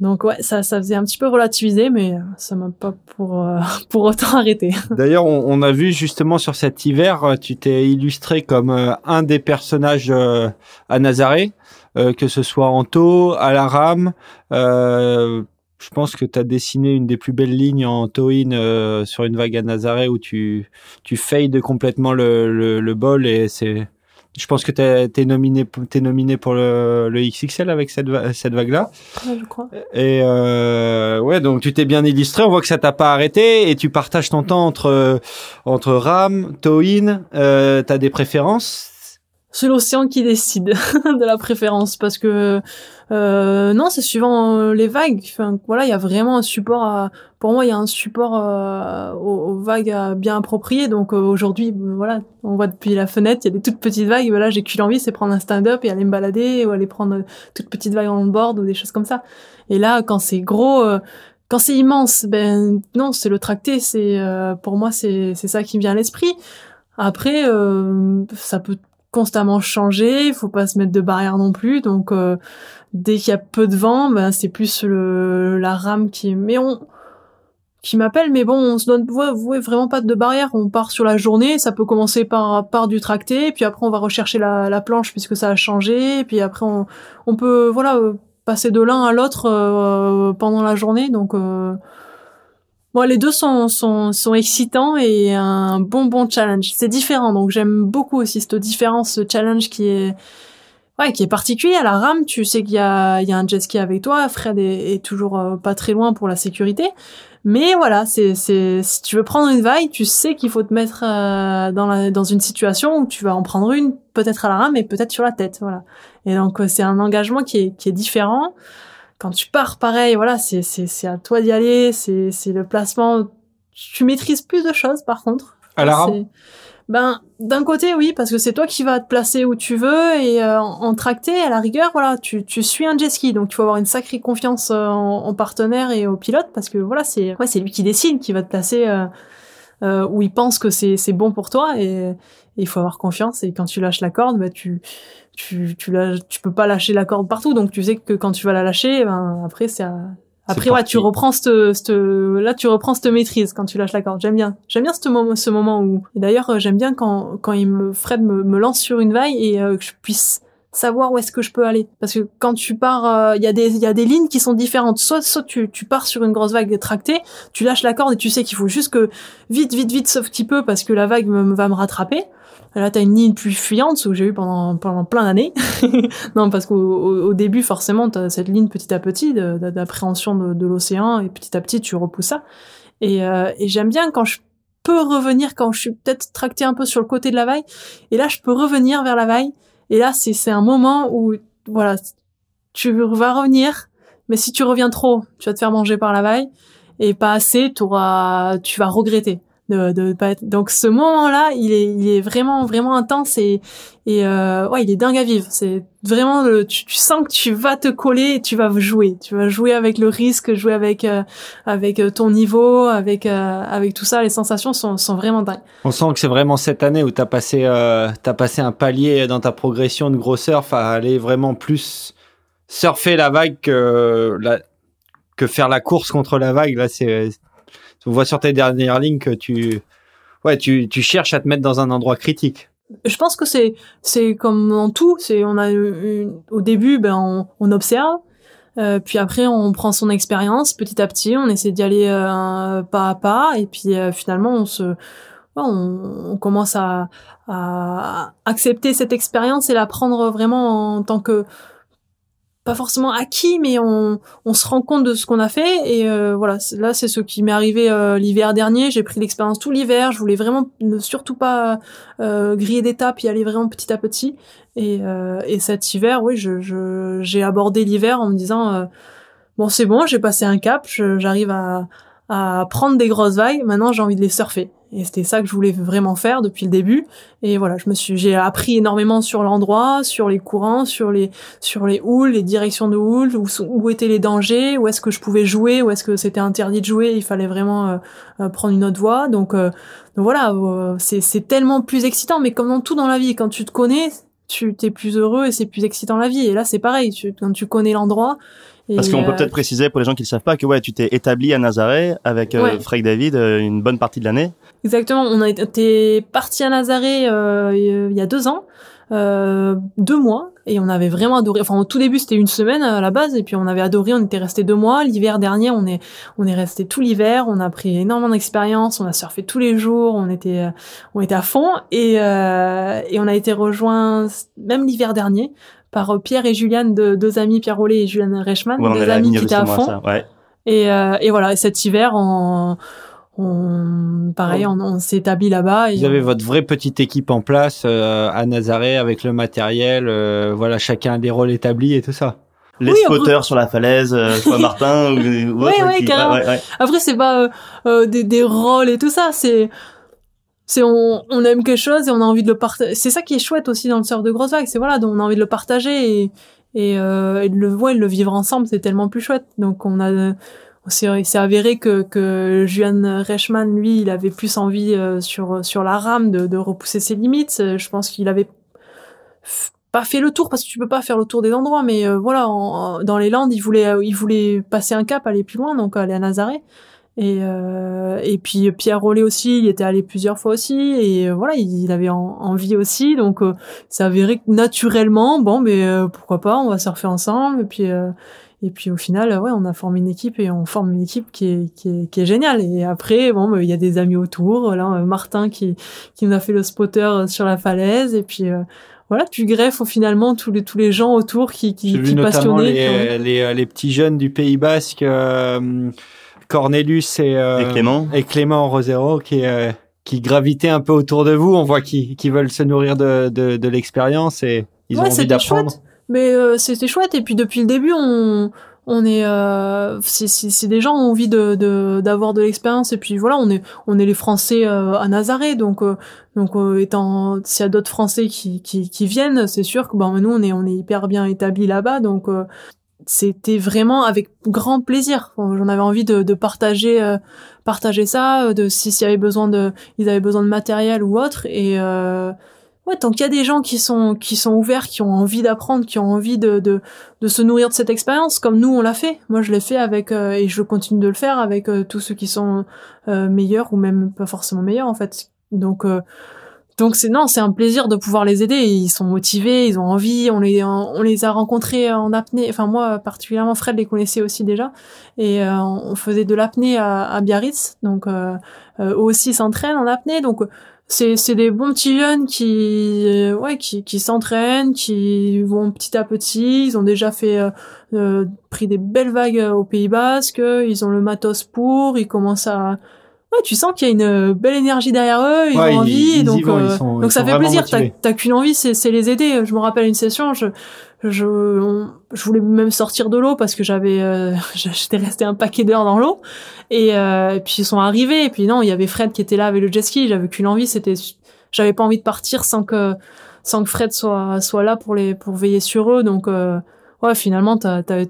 donc ouais, ça, ça faisait un petit peu relativiser, mais ça m'a pas pour euh, [LAUGHS] pour autant arrêté. [LAUGHS] D'ailleurs, on, on a vu justement sur cet hiver, euh, tu t'es illustré comme euh, un des personnages euh, à Nazaré, euh, que ce soit en taux, à la rame. euh, je pense que tu as dessiné une des plus belles lignes en towing euh, sur une vague à Nazaré où tu, tu fades complètement le, le, le bol et c'est. Je pense que t'es es nominé, t'es nominé pour le, le XXL avec cette, va- cette vague-là. Ouais, je crois. Et euh, ouais, donc tu t'es bien illustré. On voit que ça t'a pas arrêté et tu partages ton temps entre entre RAM, Toin. Euh, T'as des préférences? C'est l'océan qui décide [LAUGHS] de la préférence parce que non, c'est suivant euh, les vagues. Enfin, voilà, il y a vraiment un support. À, pour moi, il y a un support euh, aux, vagues à bien approprié. Donc euh, aujourd'hui, ben, voilà, on voit depuis la fenêtre, il y a des toutes petites vagues. Voilà, j'ai qu'une envie, c'est prendre un stand-up et aller me balader ou aller prendre euh, toutes petites vagues en board ou des choses comme ça. Et là, quand c'est gros, euh, quand c'est immense, ben non, c'est le tracté. C'est euh, pour moi, c'est c'est ça qui me vient à l'esprit. Après, euh, ça peut constamment changer. Il faut pas se mettre de barrière non plus. Donc euh, dès qu'il y a peu de vent, ben c'est plus le la rame qui. Mais on qui m'appelle, mais bon, on se donne vraiment pas de barrière. On part sur la journée, ça peut commencer par par du tracté, puis après on va rechercher la, la planche puisque ça a changé, puis après on on peut voilà euh, passer de l'un à l'autre euh, pendant la journée. Donc euh, bon, les deux sont sont sont excitants et un bon bon challenge. C'est différent, donc j'aime beaucoup aussi cette différence, ce challenge qui est Ouais, qui est particulier à la rame. Tu sais qu'il y a, il y a un jet ski avec toi. Fred est, toujours euh, pas très loin pour la sécurité. Mais voilà, c'est, c'est, si tu veux prendre une vague, tu sais qu'il faut te mettre euh, dans la, dans une situation où tu vas en prendre une, peut-être à la rame et peut-être sur la tête, voilà. Et donc euh, c'est un engagement qui est, qui est différent. Quand tu pars, pareil, voilà, c'est, c'est, c'est à toi d'y aller. C'est, c'est le placement. Tu maîtrises plus de choses, par contre. À la rame C'est- Ben, d'un côté, oui, parce que c'est toi qui vas te placer où tu veux et euh, en, tracté, à la rigueur, voilà, tu, tu suis un jet ski, donc il faut avoir une sacrée confiance euh, en, en partenaire et au pilote parce que voilà, c'est ouais, c'est lui qui décide, qui va te placer euh, euh, où il pense que c'est c'est bon pour toi et il faut avoir confiance et quand tu lâches la corde, bah tu tu tu lâches, tu peux pas lâcher la corde partout, donc tu sais que quand tu vas la lâcher, ben après c'est à- après, ouais, tu reprends cette, cette, là, tu reprends cette maîtrise quand tu lâches la corde. J'aime bien. J'aime bien ce moment, ce moment où, d'ailleurs, euh, j'aime bien quand, quand il me, Fred me, me lance sur une vague et euh, que je puisse savoir où est-ce que je peux aller. Parce que quand tu pars, euh, il y a des, il y a des lignes qui sont différentes. Soit, soit tu, tu pars sur une grosse vague tractée, tu lâches la corde et tu sais qu'il faut juste que vite, vite, vite, sauf petit peu parce que la vague me- va me rattraper. Là, t'as une ligne plus fuyante, ce que j'ai eu pendant, pendant plein d'années. [LAUGHS] non, parce qu'au au, au début, forcément, t'as cette ligne petit à petit d'appréhension de, l'océan, et petit à petit, tu repousses ça. Et, euh, et j'aime bien quand je peux revenir, quand je suis peut-être tracté un peu sur le côté de la vague, et là, je peux revenir vers la vague, et là, c'est un moment où, voilà, tu vas revenir, mais si tu reviens trop, tu vas te faire manger par la vague, et pas assez, t'auras, tu vas regretter de, de pas. Donc ce moment-là, il est, il est vraiment, vraiment intense et, et euh, ouais, il est dingue à vivre. C'est vraiment, le, tu, tu sens que tu vas te coller et tu vas jouer. Tu vas jouer avec le risque, jouer avec, euh, avec euh, ton niveau, avec, euh, avec tout ça. Les sensations sont, sont vraiment dingues. On sent que c'est vraiment cette année où t'as passé, euh, t'as passé un palier dans ta progression de gros surf à aller vraiment plus surfer la vague que, la, que faire la course contre la vague. Là, c'est, on voit sur tes dernières lignes que tu, ouais, tu, tu cherches à te mettre dans un endroit critique. Je pense que c'est, c'est comme dans tout. C'est, on a une, au début, ben, on, on observe. Euh, puis après, on prend son expérience petit à petit, on essaie d'y aller euh, pas à pas, et puis euh, finalement, on se, on, on commence à, à accepter cette expérience et la prendre vraiment en tant que pas forcément acquis, mais on, on se rend compte de ce qu'on a fait. Et euh, voilà, là, c'est ce qui m'est arrivé euh, l'hiver dernier. J'ai pris l'expérience tout l'hiver. Je voulais vraiment ne surtout pas euh, griller d'étapes, y aller vraiment petit à petit. Et, euh, et cet hiver, oui, je, j'ai abordé l'hiver en me disant bon, c'est bon, j'ai passé un cap, j'arrive à, à prendre des grosses vagues. Maintenant, j'ai envie de les surfer. Et c'était ça que je voulais vraiment faire depuis le début. Et voilà, je me suis, j'ai appris énormément sur l'endroit, sur les courants, sur les, sur les houles, les directions de houles, où, étaient les dangers, où est-ce que je pouvais jouer, où est-ce que c'était interdit de jouer, il fallait vraiment euh, euh, prendre une autre voie. Donc, euh, donc voilà, euh, c'est, c'est tellement plus excitant. Mais comme dans tout dans la vie, quand tu te connais, tu t'es plus heureux et c'est plus excitant la vie. Et là, c'est pareil, tu, quand tu connais l'endroit. Parce qu'on peut euh, peut-être préciser pour les gens qui ne savent pas que ouais, tu t'es établi à Nazaré avec euh, Ouais. Frank David euh, une bonne partie de l'année. Exactement, on a été parti à Nazaré euh, il y a deux ans, euh, deux mois, et on avait vraiment adoré. Enfin, au tout début, c'était une semaine à la base, et puis on avait adoré. On était resté deux mois. L'hiver dernier, on est on est resté tout l'hiver. On a pris énormément d'expérience. On a surfé tous les jours. On était on était à fond, et euh, et on a été rejoint même l'hiver dernier par Pierre et Juliane, deux, deux amis, Pierre Rollet et Juliane Reichmann, Ouais, deux amis qui étaient à fond. ça. Ouais. Et, euh, et voilà, et cet hiver, on, on pareil, on, on s'est établi là-bas. Vous avez on- votre vraie petite équipe en place euh, à Nazaré avec le matériel, euh, voilà, chacun a des rôles établis et tout ça. Les Oui, spotters sur la falaise, euh, soit [LAUGHS] Martin ou, ou ouais, qui- carrément. ouais, ouais. Après, c'est pas euh, euh, des, des rôles et tout ça. C'est, c'est on, on aime quelque chose et on a envie de le partager. C'est ça qui est chouette aussi dans le surf de grosse. C'est voilà, on a envie de le partager et et, euh, et de le ouais, de le vivre ensemble, c'est tellement plus chouette. Donc on a, c'est avéré que que Juan Reichmann, lui, il avait plus envie euh, sur sur la rame de, de repousser ses limites. Euh, Je pense qu'il avait pas fait le tour parce que tu peux pas faire le tour des endroits, mais euh, voilà, dans les Landes, il voulait, il voulait passer un cap, aller plus loin, donc aller à Nazaré. Et euh, et puis Pierre Rollet aussi, il était allé plusieurs fois aussi, et euh, voilà, il, il avait en- envie aussi, donc euh, ça avéré que naturellement, bon, mais euh, pourquoi pas, on va surfer ensemble, et puis euh, et puis au final, ouais, on a formé une équipe et on forme une équipe qui est qui est, qui est géniale. Et après, bon, bah, il y a des amis autour, là, euh, Martin qui qui nous a fait le spotter sur la falaise, et puis euh, voilà, tu greffes au finalement tous les tous les gens autour qui qui, vu qui ont- les, les, les petits jeunes du Pays Basque, euh, Cornelius et, euh, Et Clément. et Clément Rosero qui, euh, qui gravitaient un peu autour de vous. On voit qu'ils qu'ils veulent se nourrir de, de, de l'expérience et ils ont envie c'était d'apprendre. chouette. Mais euh, c'était chouette. Et puis depuis le début, on on est euh, c'est c'est des gens qui ont envie de de d'avoir de l'expérience. Et puis voilà, on est on est les Français euh, à Nazaré. Donc euh, donc euh, étant s'il y a d'autres Français qui qui qui viennent, c'est sûr que ben nous on est on est hyper bien établis là-bas. Donc euh, c'était vraiment avec grand plaisir. J'en avais envie de, partager, euh, partager ça, euh, de si s'il y avait besoin de, ils avaient besoin de matériel ou autre. Et euh, ouais, tant qu'il y a des gens qui sont qui sont ouverts, qui ont envie d'apprendre, qui ont envie de, de se nourrir de cette expérience, comme nous on l'a fait. Moi je l'ai fait avec et je continue de le faire avec tous ceux qui sont meilleurs ou même pas forcément meilleurs en fait. Donc donc c'est non, c'est un plaisir de pouvoir les aider. Ils sont motivés, ils ont envie. On les on les a rencontrés en apnée. Enfin moi particulièrement, Fred les connaissait aussi déjà. Et euh, on faisait de l'apnée à, à Biarritz. Donc euh, euh, eux aussi s'entraînent en apnée. Donc c'est c'est des bons petits jeunes qui euh, ouais qui qui s'entraînent, qui vont petit à petit. Ils ont déjà fait euh, euh, pris des belles vagues au Pays Basque. Ils ont le matos pour. Ils commencent à Ouais, tu sens qu'il y a une belle énergie derrière eux, ils Ouais, ont ils- envie, ils donc vont, ils euh, sont- donc ça fait plaisir. T'as qu'une envie, c'est les aider. Je me rappelle une session, je je on- je voulais même sortir de l'eau parce que j'avais euh, [LAUGHS] j'étais resté un paquet d'heures dans l'eau et, euh, et puis ils sont arrivés et puis non, il y avait Fred qui était là avec le jet ski. J'avais qu'une envie, c'était j'avais pas envie de partir sans que sans que Fred soit soit là pour les pour veiller sur eux. Donc euh, ouais, finalement t'as t'as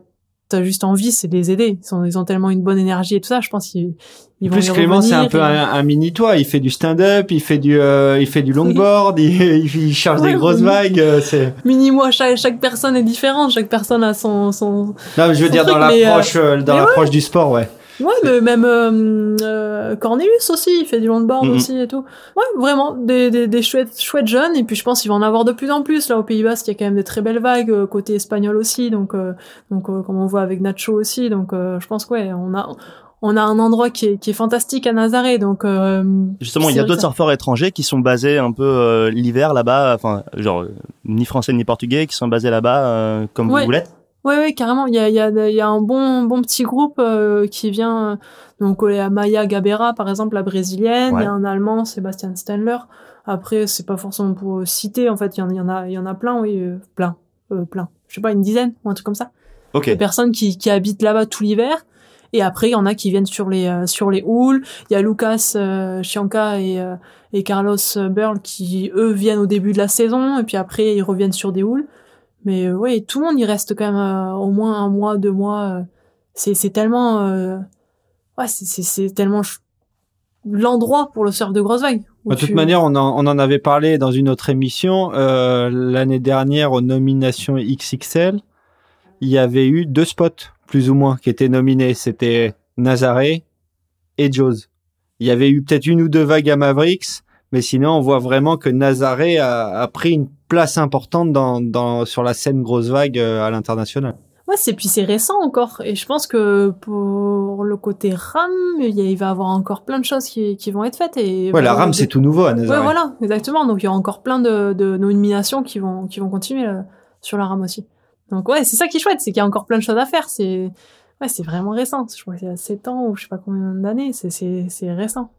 t'as juste envie, c'est de les aider. Ils, sont, ils ont tellement une bonne énergie et tout ça. Je pense qu'ils ils En vont plus, y Clément, c'est un peu et- un, un mini toi. Il fait du stand-up, il fait du, euh, il fait du longboard, il, il charge Ouais, des grosses vagues. euh, C'est. mini moi chaque, chaque personne est différente chaque personne a son son Non, mais je veux Son dire dans truc, mais, l'approche, euh, dans ouais. l'approche du sport, ouais. Ouais mais même euh, euh, Cornelius aussi il fait du longboard Mhm. aussi et tout ouais vraiment des des, des chouettes chouettes jeunes et puis je pense qu'il va en avoir de plus en plus là au Pays Basque il y a quand même des très belles vagues euh, côté espagnol aussi donc euh, donc euh, comme on voit avec Nacho aussi donc euh, je pense que ouais on a on a un endroit qui est, qui est fantastique à Nazaré donc euh, Justement, il y a d'autres surfeurs étrangers qui sont basés un peu euh, l'hiver là-bas, enfin, genre ni français ni portugais, qui sont basés là-bas euh, comme Ouais. vous l'êtes. Ouais, ouais, carrément. Il y a, y a, y a un bon, bon petit groupe euh, qui vient. euh, Donc, il y a Maya Gabera, par exemple, la brésilienne. Il Ouais. y a un allemand, Sébastien Stenler. Après, c'est pas forcément pour euh, citer. En fait, il y en, y en a, y en a plein, oui, euh, plein, euh, plein. Je sais pas, une dizaine ou un truc comme ça. Ok. Des personnes qui, qui habitent là-bas tout l'hiver. Et après, il y en a qui viennent sur les euh, sur les houles. Il y a Lucas euh, Chianca et euh, et Carlos Burl qui eux viennent au début de la saison et puis après ils reviennent sur des houles. Mais euh, ouais, tout le monde y reste quand même euh, au moins un mois, deux mois. euh. c'est c'est tellement ouais, c'est tellement l'endroit pour le surf de grosse vague. où De toute tu- manière, on en, on en avait parlé dans une autre émission. Euh, L'année dernière, aux nominations XXL, il y avait eu deux spots, plus ou moins, qui étaient nominés. C'était Nazaré et Jaws. Il y avait eu peut-être une ou deux vagues à Mavericks, mais sinon, on voit vraiment que Nazaré a, a pris une place importante dans, dans, sur la scène grosse vague euh, à l'international. Ouais, c'est puis c'est récent encore et je pense que pour le côté RAM, il, a- va y avoir encore plein de choses qui, qui vont être faites et Ouais, la des- c'est tout nouveau à Nazaré. Ouais, voilà, exactement. Donc il y aura encore plein de, de nominations qui vont qui vont continuer là, sur la rame aussi. Donc ouais, c'est ça qui est chouette, c'est qu'il y a encore plein de choses à faire. C'est ouais, c'est vraiment récent. Je crois que c'est à 7 ans ou je sais pas combien d'années. C'est c'est c'est récent.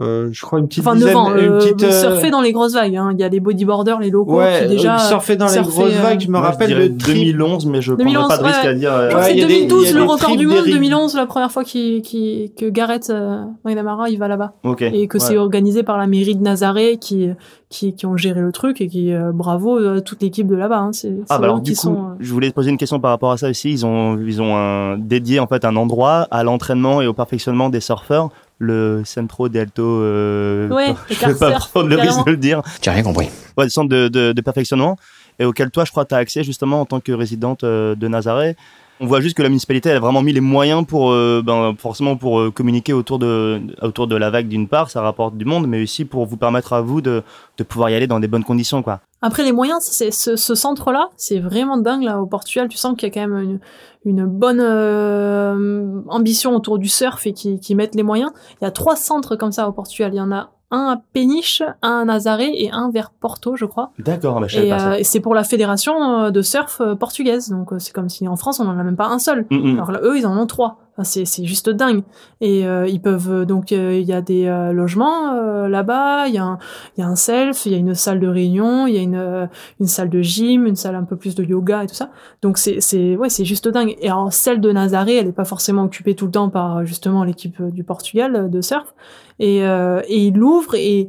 Euh, je crois une petite Enfin, 9 dizaine, ans. une euh, petite. euh, surfer dans les grosses vagues. Hein. Il y a les bodyboarders, les locaux ouais, qui déjà. surfer dans les surfer, grosses vagues. Je me Moi, rappelle le trip. 2011, mais je 2011, prendrais pas de risque ouais. à dire. Ouais, c'est il y a des- il y 2012 a le record du monde, d'Eric. 2011 la première fois qui, qui, que Gareth euh, McNamara il va là-bas Ok. et que Ouais. c'est organisé par la mairie de Nazaré qui qui, qui ont géré le truc et qui euh, bravo toute l'équipe de là-bas. Hein. C'est Ah c'est bah alors du coup, sont. euh, je voulais te poser une question par rapport à ça aussi. Ils ont ils ont un, dédié en fait un endroit à l'entraînement et au perfectionnement des surfeurs, le Centro de Alto. Euh, Ouais, [LAUGHS] le je vais pas prendre le risque de le dire. J'ai rien compris. Ouais, le centre de, de, de perfectionnement et auquel toi, je crois, tu as accès justement en tant que résidente euh, de Nazaré. On voit juste que la municipalité elle a vraiment mis les moyens pour, euh, ben, forcément, pour euh, communiquer autour de, autour de la vague d'une part, ça rapporte du monde, mais aussi pour vous permettre à vous de, de pouvoir y aller dans des bonnes conditions, quoi. Après les moyens, c'est ce, ce centre-là, c'est vraiment dingue là au Portugal. Tu sens qu'il y a quand même une, une bonne euh, ambition autour du surf et qui, qui mettent les moyens. Il y a trois centres comme ça au Portugal. Il y en a un à Péniche, un à Nazaré et un vers Porto, je crois. D'accord, bah, je savais Et, pas ça. euh, et c'est pour la fédération euh, de surf euh, portugaise. Donc euh, c'est comme si en France on en a même pas un seul. Mm, mm. Alors là, eux, ils en ont trois. C'est, juste dingue. Et euh, ils peuvent euh, donc euh, il y a des euh, logements euh, là-bas, il y a un il y a un self, il y a une salle de réunion, il y a une une salle de gym, une salle un peu plus de yoga et tout ça. Donc c'est c'est ouais, c'est juste dingue. Et alors celle de Nazaré, elle est pas forcément occupée tout le temps par justement l'équipe du Portugal de surf. Et et il l'ouvre et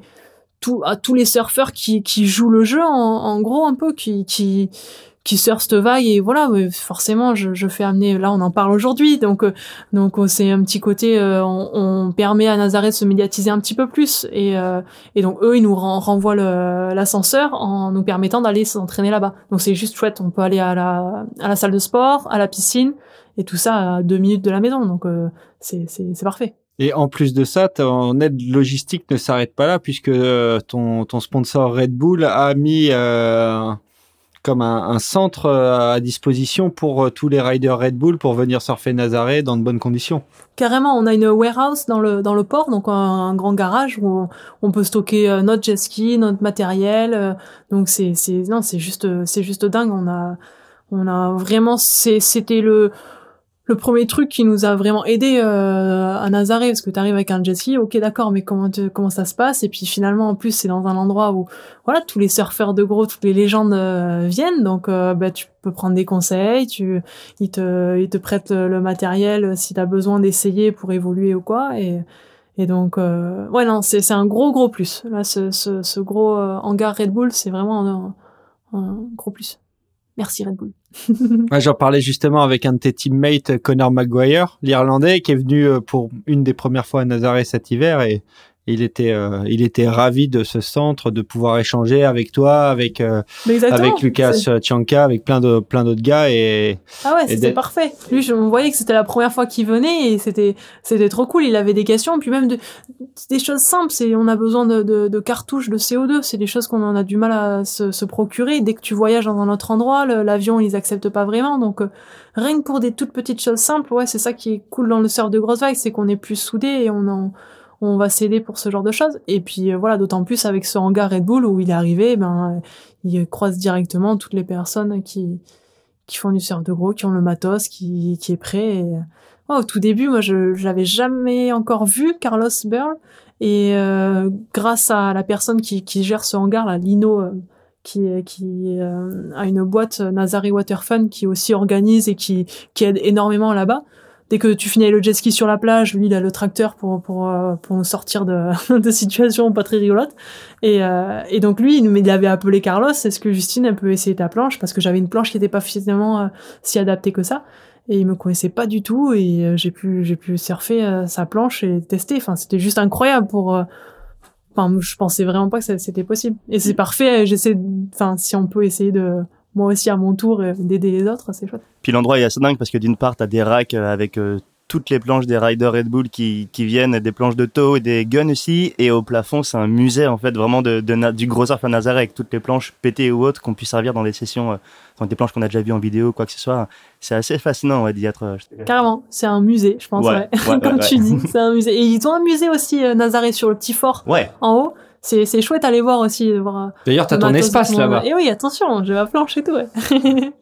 tout, à tous les surfeurs qui, qui jouent le jeu en, en gros un peu qui qui qui surfent cette vague et voilà forcément je, je fais amener là on en parle aujourd'hui donc euh, donc euh, c'est un petit côté euh, on, on permet à Nazareth de se médiatiser un petit peu plus et et donc eux ils nous ren- renvoient l'ascenseur en nous permettant d'aller s'entraîner là-bas. Donc c'est juste chouette on peut aller à la à la salle de sport à la piscine et tout ça à deux minutes de la maison donc c'est c'est parfait. Et en plus de ça, ton aide logistique ne s'arrête pas là puisque ton, ton sponsor Red Bull a mis euh, comme un, un centre euh, à disposition pour euh, tous les riders Red Bull pour venir surfer Nazaré dans de bonnes conditions. Carrément, on a une warehouse dans le dans le port, donc un, grand garage où on, peut stocker euh, notre jet ski, notre matériel. donc c'est c'est non, c'est juste c'est juste dingue. On a on a vraiment c'était le le premier truc qui nous a vraiment aidé euh, à Nazaré parce que tu arrives avec un jet ski, ok d'accord, mais comment comment ça se passe? Et puis finalement en plus c'est dans un endroit où voilà tous les surfeurs de gros, toutes les légendes euh, viennent, donc euh, bah, tu peux prendre des conseils, tu ils te ils te prêtent le matériel si tu as besoin d'essayer pour évoluer ou quoi. Et donc ouais non c'est un gros gros plus. Là ce ce, gros hangar Red Bull c'est vraiment un, un gros plus. Merci Red Bull Ouais, J'en parlais justement avec un de tes teammates, Connor McGuire, l'Irlandais, qui est venu euh, pour une des premières fois à Nazaré cet hiver et il était, euh, il était ravi de ce centre, de pouvoir échanger avec toi, avec euh, avec Lucas Tchanka, avec plein de plein d'autres gars et Ah ouais, c'était parfait. Lui, je, on voyait que c'était la première fois qu'il venait et c'était c'était trop cool. Il avait des questions, puis même de, des choses simples. C'est on a besoin de, de, de cartouches de CO2. C'est des choses qu'on en a du mal à se, se procurer. Dès que tu voyages dans un autre endroit, l'avion ils acceptent pas vraiment. Donc euh, rien que pour des toutes petites choses simples, ouais, c'est ça qui est cool dans le surf de grosse vague, c'est qu'on est plus soudés et on en on va s'aider pour ce genre de choses. Et puis euh, voilà, d'autant plus avec ce hangar Red Bull où il est arrivé, ben il croise directement toutes les personnes qui qui font du surf de gros, qui ont le matos, qui, qui est prêt. Ouais, au tout début, moi, je j'avais jamais encore vu Carlos Burl. Et euh, grâce à la personne qui, qui gère ce hangar, là, Lino, euh, qui, qui euh, a une boîte Nazari Water Fun qui aussi organise et qui, qui aide énormément là-bas. Dès que tu finis le jet ski sur la plage, lui, il a le tracteur pour, pour, euh, pour nous sortir de, [LAUGHS] de situations pas très rigolotes. Et, euh, et donc lui, il avait appelé Carlos. Est-ce que Justine, elle peut essayer ta planche? Parce que j'avais une planche qui n'était pas finalement euh, si adaptée que ça. Et il me connaissait pas du tout. Et euh, j'ai pu, j'ai pu surfer sa planche et tester. Enfin, c'était juste incroyable pour. Enfin, je pensais vraiment pas que c'était possible. Et c'est parfait. J'essaie. Enfin, si on peut essayer de moi aussi à mon tour euh, d'aider les autres, c'est chouette. Puis l'endroit est assez dingue parce que d'une part, t'as des racks euh, avec euh, toutes les planches des riders Red Bull qui, qui viennent, des planches de tow et des guns aussi. Et au plafond, c'est un musée en fait vraiment de, du gros surf à Nazaré avec toutes les planches pétées ou autres qu'on puisse servir dans des sessions, euh, dans des planches qu'on a déjà vues en vidéo, quoi que ce soit. C'est assez fascinant ouais, d'y être. je- Carrément, c'est un musée, je pense. Ouais, Ouais. ouais, [LAUGHS] ouais, Comme tu dis, c'est un musée. Et ils ont un musée aussi, euh, Nazaré, sur le petit fort en haut. C'est c'est chouette à aller voir aussi. de Voir, euh, d'ailleurs t'as ton espace là-bas. Et oui, attention, j'ai ma planche et tout. Ouais. [LAUGHS]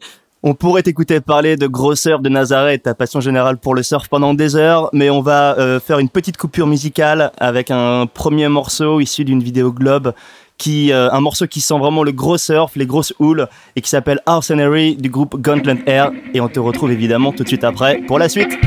On pourrait t'écouter parler de grosseur de Nazareth, ta passion générale pour le surf pendant des heures, mais on va euh, faire une petite coupure musicale avec un premier morceau issu d'une vidéo Globe qui euh, un morceau qui sent vraiment le gros surf, les grosses houles et qui s'appelle Arsenary du groupe Gauntlet Air et on te retrouve évidemment tout de suite après pour la suite.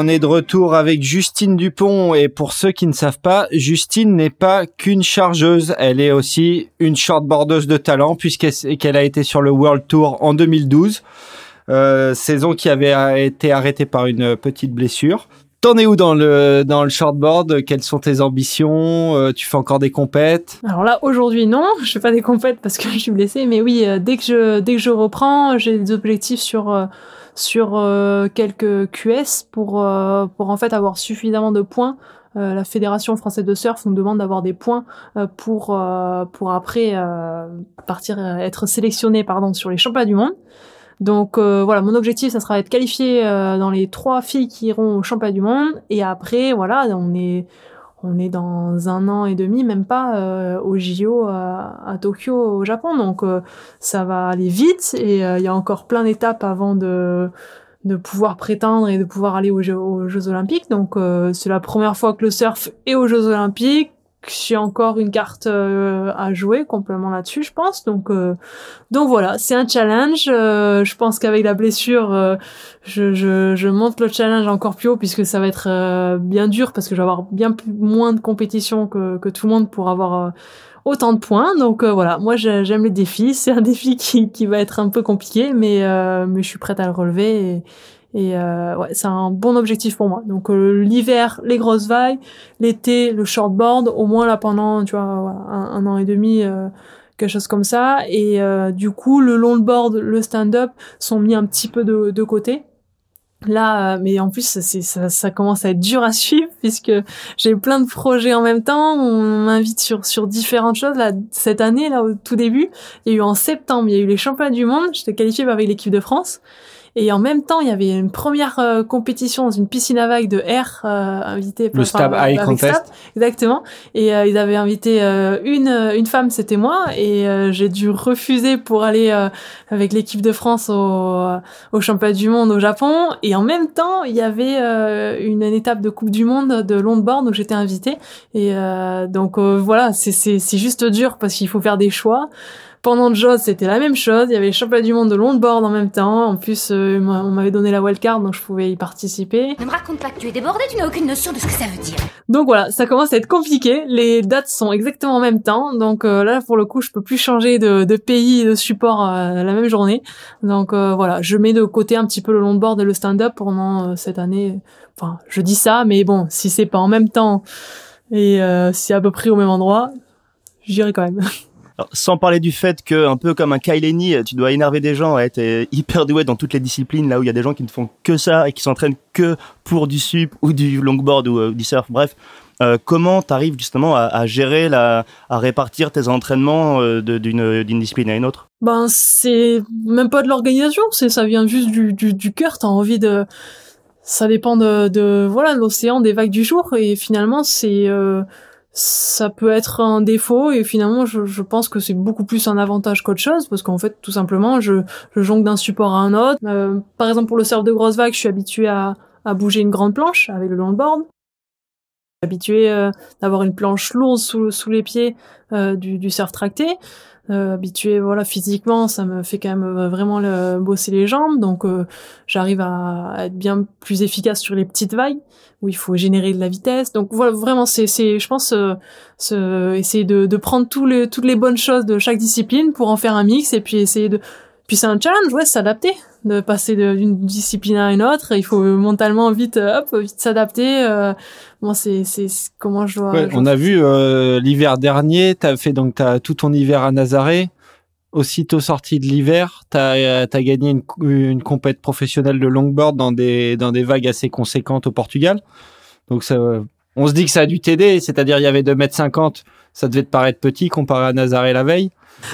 On est de retour avec Justine Dupont. Et pour ceux qui ne savent pas, Justine n'est pas qu'une chargeuse. Elle est aussi une shortboardeuse de talent puisqu'elle a été sur le World Tour en 2012. Euh, saison qui avait été arrêtée par une petite blessure. T'en es où dans le dans le shortboard? Quelles sont tes ambitions? Euh, Tu fais encore des compètes? Alors là aujourd'hui non, [LAUGHS] je fais pas des compètes parce que [LAUGHS] je suis blessée, mais oui, euh, dès que je dès que je reprends, j'ai des objectifs sur sur euh, quelques QS pour euh, pour en fait avoir suffisamment de points. Euh, la fédération française de surf nous demande d'avoir des points pour pour après partir être sélectionné pardon sur les championnats du monde. Donc voilà, mon objectif, ça sera d'être qualifié dans les trois filles qui iront au championnat du monde. Et après, voilà, on est on est dans un an et demi, même pas euh, au JO à, à, Tokyo au Japon, donc euh, ça va aller vite et euh, il y a encore plein d'étapes avant de pouvoir prétendre et de pouvoir aller aux Jeux Olympiques. Donc c'est la première fois que le surf est aux Jeux Olympiques j'ai encore une carte euh, à jouer complètement là-dessus, je pense. Donc, euh, donc voilà, c'est un challenge. Euh, je pense qu'avec la blessure, je, je, je, monte le challenge encore plus haut puisque ça va être bien dur parce que je vais avoir bien moins de compétition que, que tout le monde pour avoir autant de points. Donc voilà, moi j'aime les défis. [LAUGHS] C'est un défi qui, qui va être un peu compliqué, mais, mais je suis prête à le relever. Et, et euh, ouais, c'est un bon objectif pour moi. Donc euh, l'hiver, les grosses vagues, l'été, le shortboard, au moins là pendant tu vois un, an et demi, euh, quelque chose comme ça. Et euh, du coup, le longboard, le stand-up sont mis un petit peu de, de côté. Là, mais en plus, ça, ça, commence à être dur à suivre puisque j'ai plein de projets en même temps. On m'invite sur sur différentes choses. Là, cette année, là, au tout début, il y a eu en septembre, il y a eu les championnats du monde. J'étais qualifiée avec l'équipe de France. Et en même temps, il y avait une première euh, compétition dans une piscine à vagues de air euh, invité Le Stab High avec Contest. Stab, exactement. Et euh, ils avaient invité euh, une une femme, c'était moi, et euh, j'ai dû refuser pour aller euh, avec l'équipe de France au au championnat du monde au Japon. Et en même temps, il y avait euh, une, une étape de Coupe du Monde de longboard où j'étais invitée. Et euh, donc euh, voilà, c'est c'est c'est juste dur parce qu'il faut faire des choix. Pendant Jaws, c'était la même chose. Il y avait les championnats du monde de longboard en même temps. En plus, euh, on m'avait donné la wildcard, donc je pouvais y participer. Ne me raconte pas que tu es débordé, tu n'as aucune notion de ce que ça veut dire. Donc voilà, ça commence à être compliqué. Les dates sont exactement en même temps. Donc euh, là, pour le coup, je peux plus changer de, de pays et de support euh, la même journée. Donc euh, voilà, je mets de côté un petit peu le longboard et le stand-up pendant cette année. Enfin, je dis ça, mais bon, si c'est pas en même temps et euh, c'est à peu près au même endroit, j'irai quand même. [LAUGHS] Sans parler du fait que, un peu comme un Kyle Lenny, tu dois énerver des gens, être euh, hyper doué dans toutes les disciplines, là où il y a des gens qui ne font que ça et qui s'entraînent que pour du sup ou du longboard ou euh, du surf, bref. Euh, comment tu arrives justement à, gérer, la, à répartir tes entraînements euh, d'une discipline à une autre? Ben c'est même pas de l'organisation, ça vient juste du cœur. T'as envie de, ça dépend de, voilà l'océan, des vagues du jour et finalement c'est euh, ça peut être un défaut et finalement je, pense que c'est beaucoup plus un avantage qu'autre chose parce qu'en fait tout simplement je, je jongle d'un support à un autre. Euh, par exemple pour le surf de grosses vagues, je suis habitué à, à bouger une grande planche avec le longboard. Habitué euh, d'avoir une planche lourde sous, sous les pieds euh, du, du surf tracté. Euh, habitué voilà physiquement ça me fait quand même euh, vraiment le- bosser les jambes. Donc euh, j'arrive à, être bien plus efficace sur les petites vagues où il faut générer de la vitesse. Donc voilà vraiment c'est je pense euh, ce- essayer de, de prendre tous les toutes les bonnes choses de chaque discipline pour en faire un mix et puis essayer de puis c'est un challenge ouais s'adapter de passer d'une discipline à une autre il faut mentalement vite euh, hop vite s'adapter euh, moi c'est comment je Ouais, je on a vu euh, l'hiver dernier, tu as fait donc t'as tout ton hiver à Nazaré. Aussitôt sorti de l'hiver, tu as, gagné une, une compète professionnelle de longboard dans des, dans des vagues assez conséquentes au Portugal. Donc ça, on se dit que ça a dû t'aider, c'est-à-dire il y avait 2m50, ça devait te paraître petit comparé à Nazaré la veille.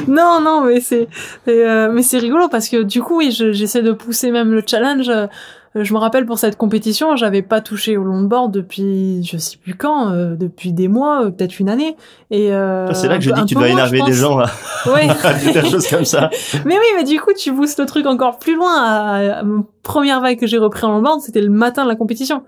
Non, non, mais c'est, euh, mais c'est rigolo parce que du coup, oui, je- j'essaie de pousser même le challenge. Euh, Je me rappelle pour cette compétition, j'avais pas touché au longboard depuis, je sais plus quand, euh, depuis des mois, euh, peut-être une année. Et euh, C'est là que je dis que tu dois énerver des gens à, Ouais. [LAUGHS] à dire des choses comme ça. [LAUGHS] mais oui, mais du coup, tu boostes le truc encore plus loin. À, première vague que j'ai repris en longboard, c'était le matin de la compétition.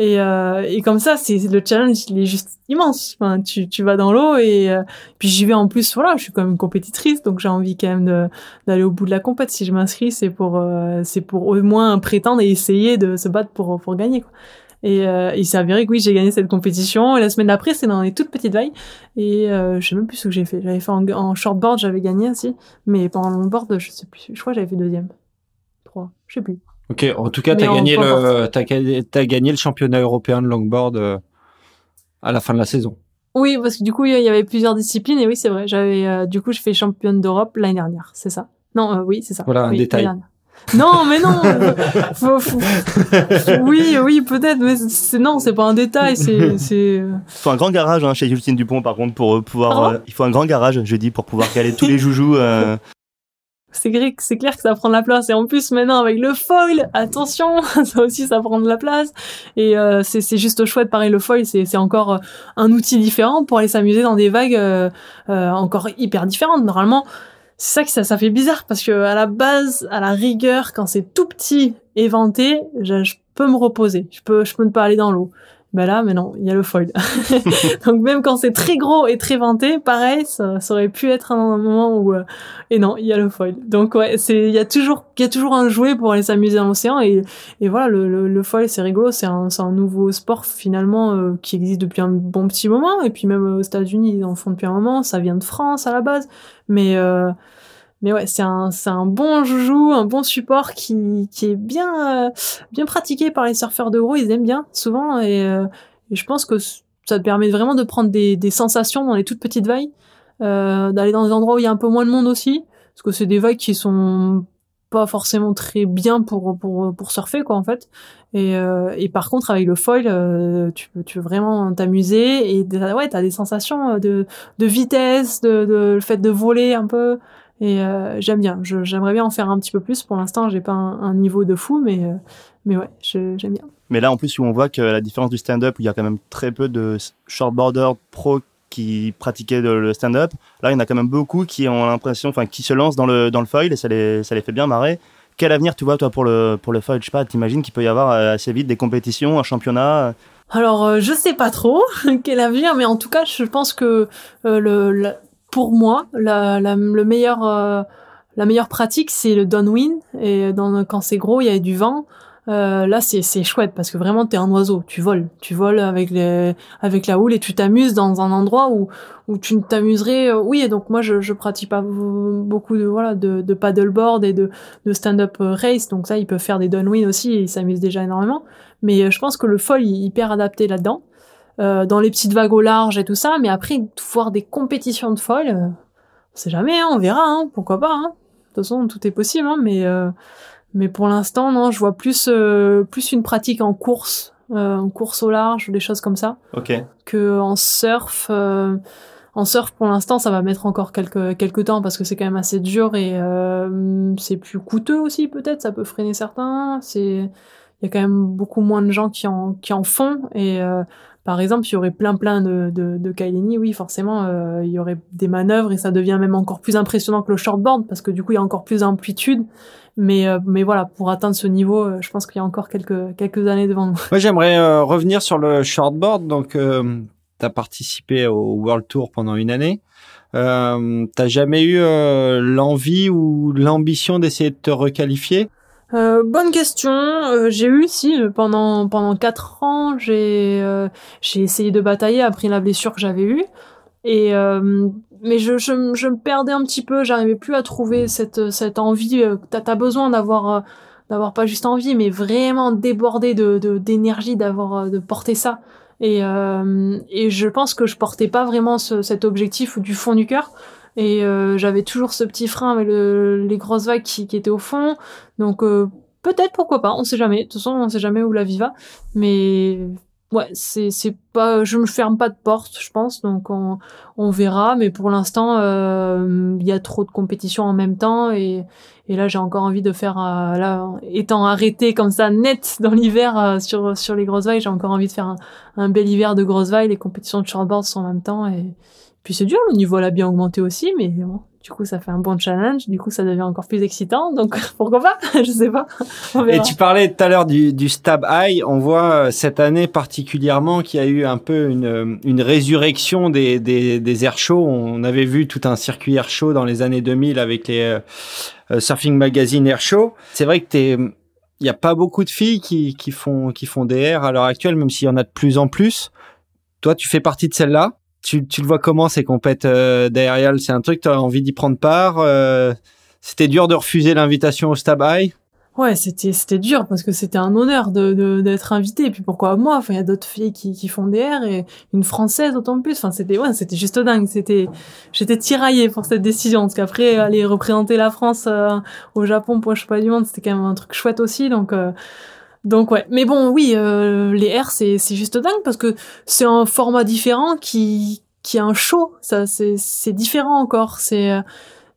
Et, euh, et comme ça, c'est le challenge, il est juste immense. Enfin, tu, tu vas dans l'eau et euh, puis j'y vais en plus. Voilà, je suis quand même compétitrice, donc j'ai envie quand même d'aller au bout de la compète. Si je m'inscris, c'est pour euh, c'est pour au moins prétendre et essayer de se battre pour pour gagner. Quoi. Et euh, il s'est avéré que oui, j'ai gagné cette compétition. Et la semaine d'après, c'est dans les toutes petites vagues. Et euh, je sais même plus ce que j'ai fait. J'avais fait en, en shortboard, j'avais gagné aussi. Mais pendant longboard, je sais plus. Je crois que j'avais fait deuxième. Trois. Je sais plus. Ok, en tout cas, tu as gagné, le, t'as gagné, t'as gagné le championnat européen de longboard euh, à la fin de la saison. Oui, parce que du coup, il y avait plusieurs disciplines. Et oui, c'est vrai. J'avais, euh, du coup, je fais championne d'Europe l'année dernière. C'est ça? Non, euh, oui, c'est ça. Voilà, un Oui, détail. Non, mais non. [LAUGHS] Faut- faut- oui, oui, peut-être, mais c'est non, c'est pas un détail. C'est, c'est. Il faut un grand garage hein, chez Justine Dupont, par contre, pour pouvoir. Euh, il faut un grand garage, je dis, pour pouvoir caler tous les [LAUGHS] joujoux. euh, C'est clair, que ça prend de la place. Et en plus, maintenant, avec le foil, attention, [LAUGHS] ça aussi, ça prend de la place. Et euh, c'est juste chouette. Pareil, le foil, c'est encore euh, un outil différent pour aller s'amuser dans des vagues euh, euh, encore hyper différentes. Normalement, c'est ça que ça, ça fait bizarre parce que à la base, à la rigueur, quand c'est tout petit, éventé, je, je peux me reposer. Je peux, je peux ne pas aller dans l'eau. Ben là, mais non, il y a le foil. [LAUGHS] Donc même quand c'est très gros et très venté, pareil, ça, aurait pu être un moment où euh, et non, il y a le foil. Donc ouais, c'est il y a toujours il y a toujours un jouet pour aller s'amuser dans l'océan et et voilà le le, le foil c'est rigolo, c'est un c'est un nouveau sport finalement euh, qui existe depuis un bon petit moment et puis même aux États-Unis ils en font depuis un moment, ça vient de France à la base, mais euh, mais ouais, c'est un c'est un bon joujou, un bon support qui qui est bien euh, bien pratiqué par les surfeurs de gros, ils aiment bien souvent et euh, et je pense que ça te permet vraiment de prendre des des sensations dans les toutes petites vagues euh, d'aller dans des endroits où il y a un peu moins de monde aussi, parce que c'est des vagues qui sont pas forcément très bien pour pour pour surfer quoi en fait. Et euh, et par contre avec le foil, euh, tu peux tu peux vraiment t'amuser et ouais t'as des sensations de de vitesse, de, de le fait de voler un peu Et euh, j'aime bien. J'aimerais bien en faire un petit peu plus. Pour l'instant, j'ai pas un, un niveau de fou, mais euh, mais ouais, j'aime bien. Mais là, en plus, où on voit que la différence du stand-up, où il y a quand même très peu de shortboarders pro qui pratiquaient le le stand-up, là, il y en a quand même beaucoup qui ont l'impression, enfin, qui se lancent dans le, dans le foil et ça les, ça les fait bien marrer. Quel avenir tu vois, toi, pour le, pour le foil? Je sais pas, t'imagines qu'il peut y avoir euh, assez vite des compétitions, un championnat euh, Alors, euh, je sais pas trop [LAUGHS] quel avenir, mais en tout cas, je pense que euh, le, pour moi, la, la, le meilleur, euh, la meilleure pratique, c'est le downwind. Et dans, quand c'est gros, il y a du vent. Euh, là, c'est chouette parce que vraiment, t'es un oiseau. Tu voles, tu voles avec les, avec la houle et tu t'amuses dans un endroit où où tu ne t'amuserais. euh, oui, et donc moi, je je pratique pas beaucoup de voilà de, de paddleboard et de de stand-up euh, race. Donc ça, ils peuvent faire des downwind aussi et ils s'amusent déjà énormément. Mais euh, je pense que le foil est hyper adapté là-dedans, euh, dans les petites vagues au large et tout ça. Mais après, voir des compétitions de foil, euh, on sait jamais, hein, on verra, hein, pourquoi pas. Hein. De toute façon, tout est possible, hein, mais euh, mais pour l'instant, non, je vois plus euh, plus une pratique en course, euh, en course au large, ou des choses comme ça, Ok. que en surf. euh, en surf, pour l'instant, ça va mettre encore quelques quelques temps parce que c'est quand même assez dur et euh, c'est plus coûteux aussi peut-être. Ça peut freiner certains. C'est il y a quand même beaucoup moins de gens qui en qui en font et euh, par exemple, il y aurait plein plein de de, de Kailini, oui, forcément, euh, il y aurait des manœuvres et ça devient même encore plus impressionnant que le shortboard parce que du coup, il y a encore plus d'amplitude. Mais euh, mais voilà, pour atteindre ce niveau, euh, je pense qu'il y a encore quelques quelques années devant nous. Moi, j'aimerais revenir sur le shortboard. Donc, tu as participé au World Tour pendant une année. T'as jamais eu l'envie ou l'ambition d'essayer de te requalifier? Euh, bonne question. Euh, j'ai eu si pendant pendant quatre ans, j'ai euh, j'ai essayé de batailler après la blessure que j'avais eue. Et euh, mais je, je je me perdais un petit peu. J'arrivais plus à trouver cette cette envie. euh, T'as as besoin d'avoir d'avoir pas juste envie, mais vraiment débordé de de- d'énergie, d'avoir euh, de porter ça. Et et je pense que je portais pas vraiment ce, cet objectif du fond du cœur. Et euh, j'avais toujours ce petit frein avec le, les grosses vagues qui, qui étaient au fond. Donc euh, peut-être pourquoi pas, on sait jamais. De toute façon, on sait jamais où la vie va. Mais ouais, c'est c'est pas, je me ferme pas de porte, je pense. Donc on on verra. Mais pour l'instant, euh, il y a trop de compétitions en même temps et et là j'ai encore envie de faire euh, là étant arrêté comme ça net [LAUGHS] dans l'hiver euh, sur sur les grosses vagues, j'ai encore envie de faire un, un bel hiver de grosses vagues. Les compétitions de shortboard sont en même temps et puis c'est dur, le niveau a bien augmenté aussi, mais bon, du coup ça fait un bon challenge, du coup ça devient encore plus excitant, donc [LAUGHS] pourquoi pas? [LAUGHS] Je sais pas. Et tu parlais tout à l'heure du, du Stab High. On voit euh, cette année particulièrement qu'il y a eu un peu une, euh, une résurrection des, des, des air shows. On avait vu tout un circuit air show dans les années 2000 avec les euh, Surfing Magazine Air Show. C'est vrai que t'es il n'y a pas beaucoup de filles qui, qui font qui font des airs à l'heure actuelle, même s'il y en a de plus en plus. Toi, tu fais partie de celle-là. Tu, tu le vois comment ces compètes euh, d'aérial? C'est un truc, tu as envie d'y prendre part euh, C'était dur de refuser l'invitation au Stab High? Ouais, c'était c'était dur parce que c'était un honneur de d'être invité. Et puis pourquoi moi? Enfin, il y a d'autres filles qui qui font des airs et une française autant de plus. Enfin, c'était ouais, c'était juste dingue. C'était j'étais tiraillée pour cette décision parce qu'après aller représenter la France euh, au Japon pour le championnat du monde, c'était quand même un truc chouette aussi. Donc euh, donc ouais. Mais bon, oui, euh, les airs c'est c'est juste dingue parce que c'est un format différent qui qui est un show. Ça c'est c'est différent encore. C'est euh,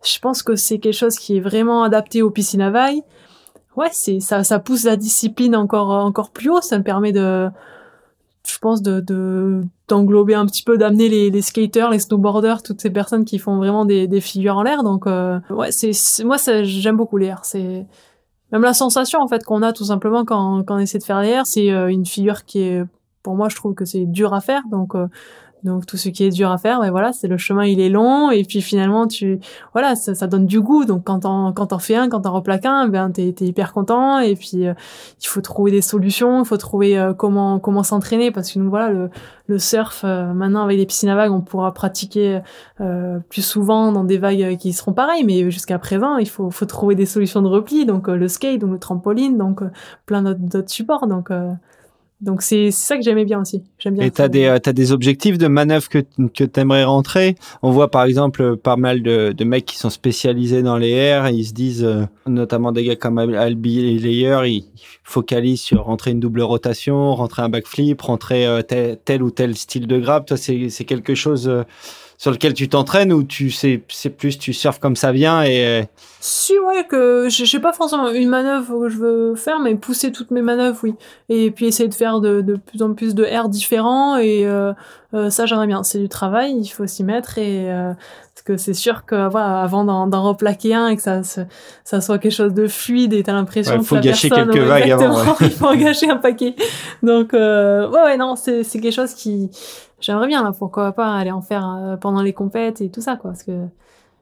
je pense que c'est quelque chose qui est vraiment adapté aux piscines à vagues ouais, c'est ça, ça pousse la discipline encore encore plus haut. Ça me permet de, je pense, de de d'englober un petit peu, d'amener les, les skaters, les snowboarders, toutes ces personnes qui font vraiment des, des figures en l'air. Donc euh, ouais, c'est moi ça, j'aime beaucoup les airs. C'est même la sensation en fait qu'on a tout simplement quand quand on essaie de faire les airs, c'est euh, une figure qui est pour moi je trouve que c'est dur à faire. Donc euh, donc tout ce qui est dur à faire, ben voilà, c'est le chemin, il est long. Et puis finalement tu voilà, ça, ça donne du goût. Donc quand t'en quand t'en fais un, quand t'en replaques un, ben t'es t'es hyper content. Et puis euh, il faut trouver des solutions, il faut trouver euh, comment comment s'entraîner. Parce que nous voilà le le surf euh, maintenant avec les piscines à vagues, on pourra pratiquer euh, plus souvent dans des vagues qui seront pareilles, mais jusqu'à présent il faut faut trouver des solutions de repli, donc euh, le skate, donc le trampoline, donc euh, plein d'autres supports, donc euh, donc c'est ça que j'aimais bien aussi. J'aime bien. Et t'as des, euh, t'as des objectifs de manœuvre que, que t'aimerais rentrer? On voit par exemple pas mal de, de mecs qui sont spécialisés dans les airs. et Ils se disent, euh, notamment des gars comme Al- Albi Layer, ils focalisent sur rentrer une double rotation, rentrer un backflip, rentrer euh, tel, tel ou tel style de grab. Toi, c'est, c'est quelque chose euh, sur lequel tu t'entraînes ou tu sais, c'est plus tu surfes comme ça vient et Si, ouais, que je sais pas forcément une manœuvre que je veux faire, mais pousser toutes mes manœuvres, oui. Et puis essayer de faire de, de plus en plus de airs différents, et euh, euh, ça, j'aimerais bien. C'est du travail, il faut s'y mettre, et euh, parce que c'est sûr que voilà, avant d'en, replaquer un et que ça, se- ça soit quelque chose de fluide, et t'as l'impression Ouais, que faut la gâcher personne, quelques ouais, vagues [LAUGHS] avant, exactement, il faut en gâcher un paquet. Donc, euh, ouais, ouais, non, c'est, c'est quelque chose qui, j'aimerais bien, là, pourquoi pas aller en faire euh, pendant les compètes et tout ça, quoi, parce que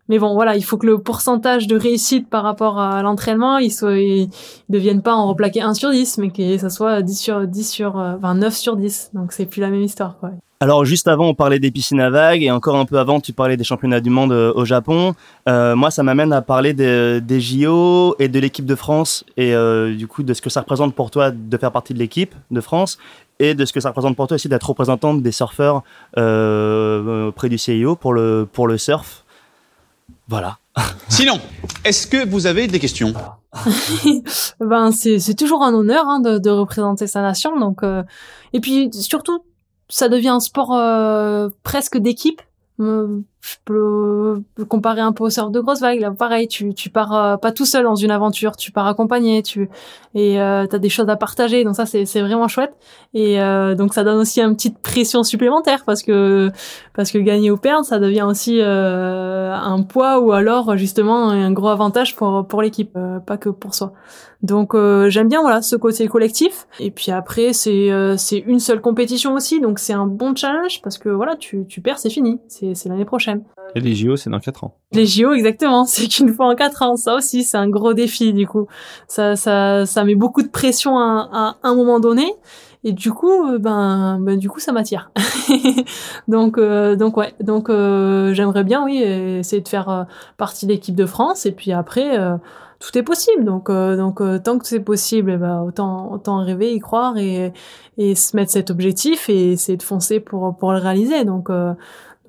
mais bon, voilà, il faut que le pourcentage de réussite par rapport à l'entraînement, il soit, il devienne pas en replaqué 1 sur 10, mais que ça soit 10 sur 10 sur, euh, enfin 9 sur 10. Donc c'est plus la même histoire, quoi. Alors juste avant, on parlait des piscines à vagues et encore un peu avant, tu parlais des championnats du monde euh, au Japon. Moi, ça m'amène à parler des, JO et de l'équipe de France et du coup de ce que ça représente pour toi de faire partie de l'équipe de France et de ce que ça représente pour toi aussi d'être représentante des surfeurs euh, auprès du CIO pour le pour le surf. Voilà. [LAUGHS] Sinon, est-ce que vous avez des questions? [LAUGHS] Ben c'est c'est toujours un honneur hein, de, de représenter sa nation. Donc euh, et puis surtout, ça devient un sport euh, presque d'équipe. Je peux comparer un peu au surf de grosse vague. Là, pareil, tu tu pars euh, pas tout seul dans une aventure, tu pars accompagné, tu et euh, t'as des choses à partager. Donc ça c'est c'est vraiment chouette. Et euh, donc ça donne aussi une petite pression supplémentaire parce que parce que gagner ou perdre, ça devient aussi euh, un poids ou alors justement un gros avantage pour pour l'équipe, euh, pas que pour soi. Donc j'aime bien voilà ce côté collectif. Et puis après c'est c'est une seule compétition aussi, donc c'est un bon challenge parce que voilà tu tu perds c'est fini, c'est c'est l'année prochaine. Et les JO c'est dans 4 ans. Les JO exactement, c'est qu'une fois en quatre ans, ça aussi c'est un gros défi du coup. Ça ça ça met beaucoup de pression à, à un moment donné. Et du coup, euh, ben, ben du coup, ça m'attire. [LAUGHS] donc, euh, donc ouais, donc euh, j'aimerais bien, oui, essayer de faire partie de l'équipe de France. Et puis après, euh, tout est possible. Donc, donc tant que c'est possible, eh ben, autant, autant rêver, y croire et, et se mettre cet objectif et essayer de foncer pour pour le réaliser. Donc,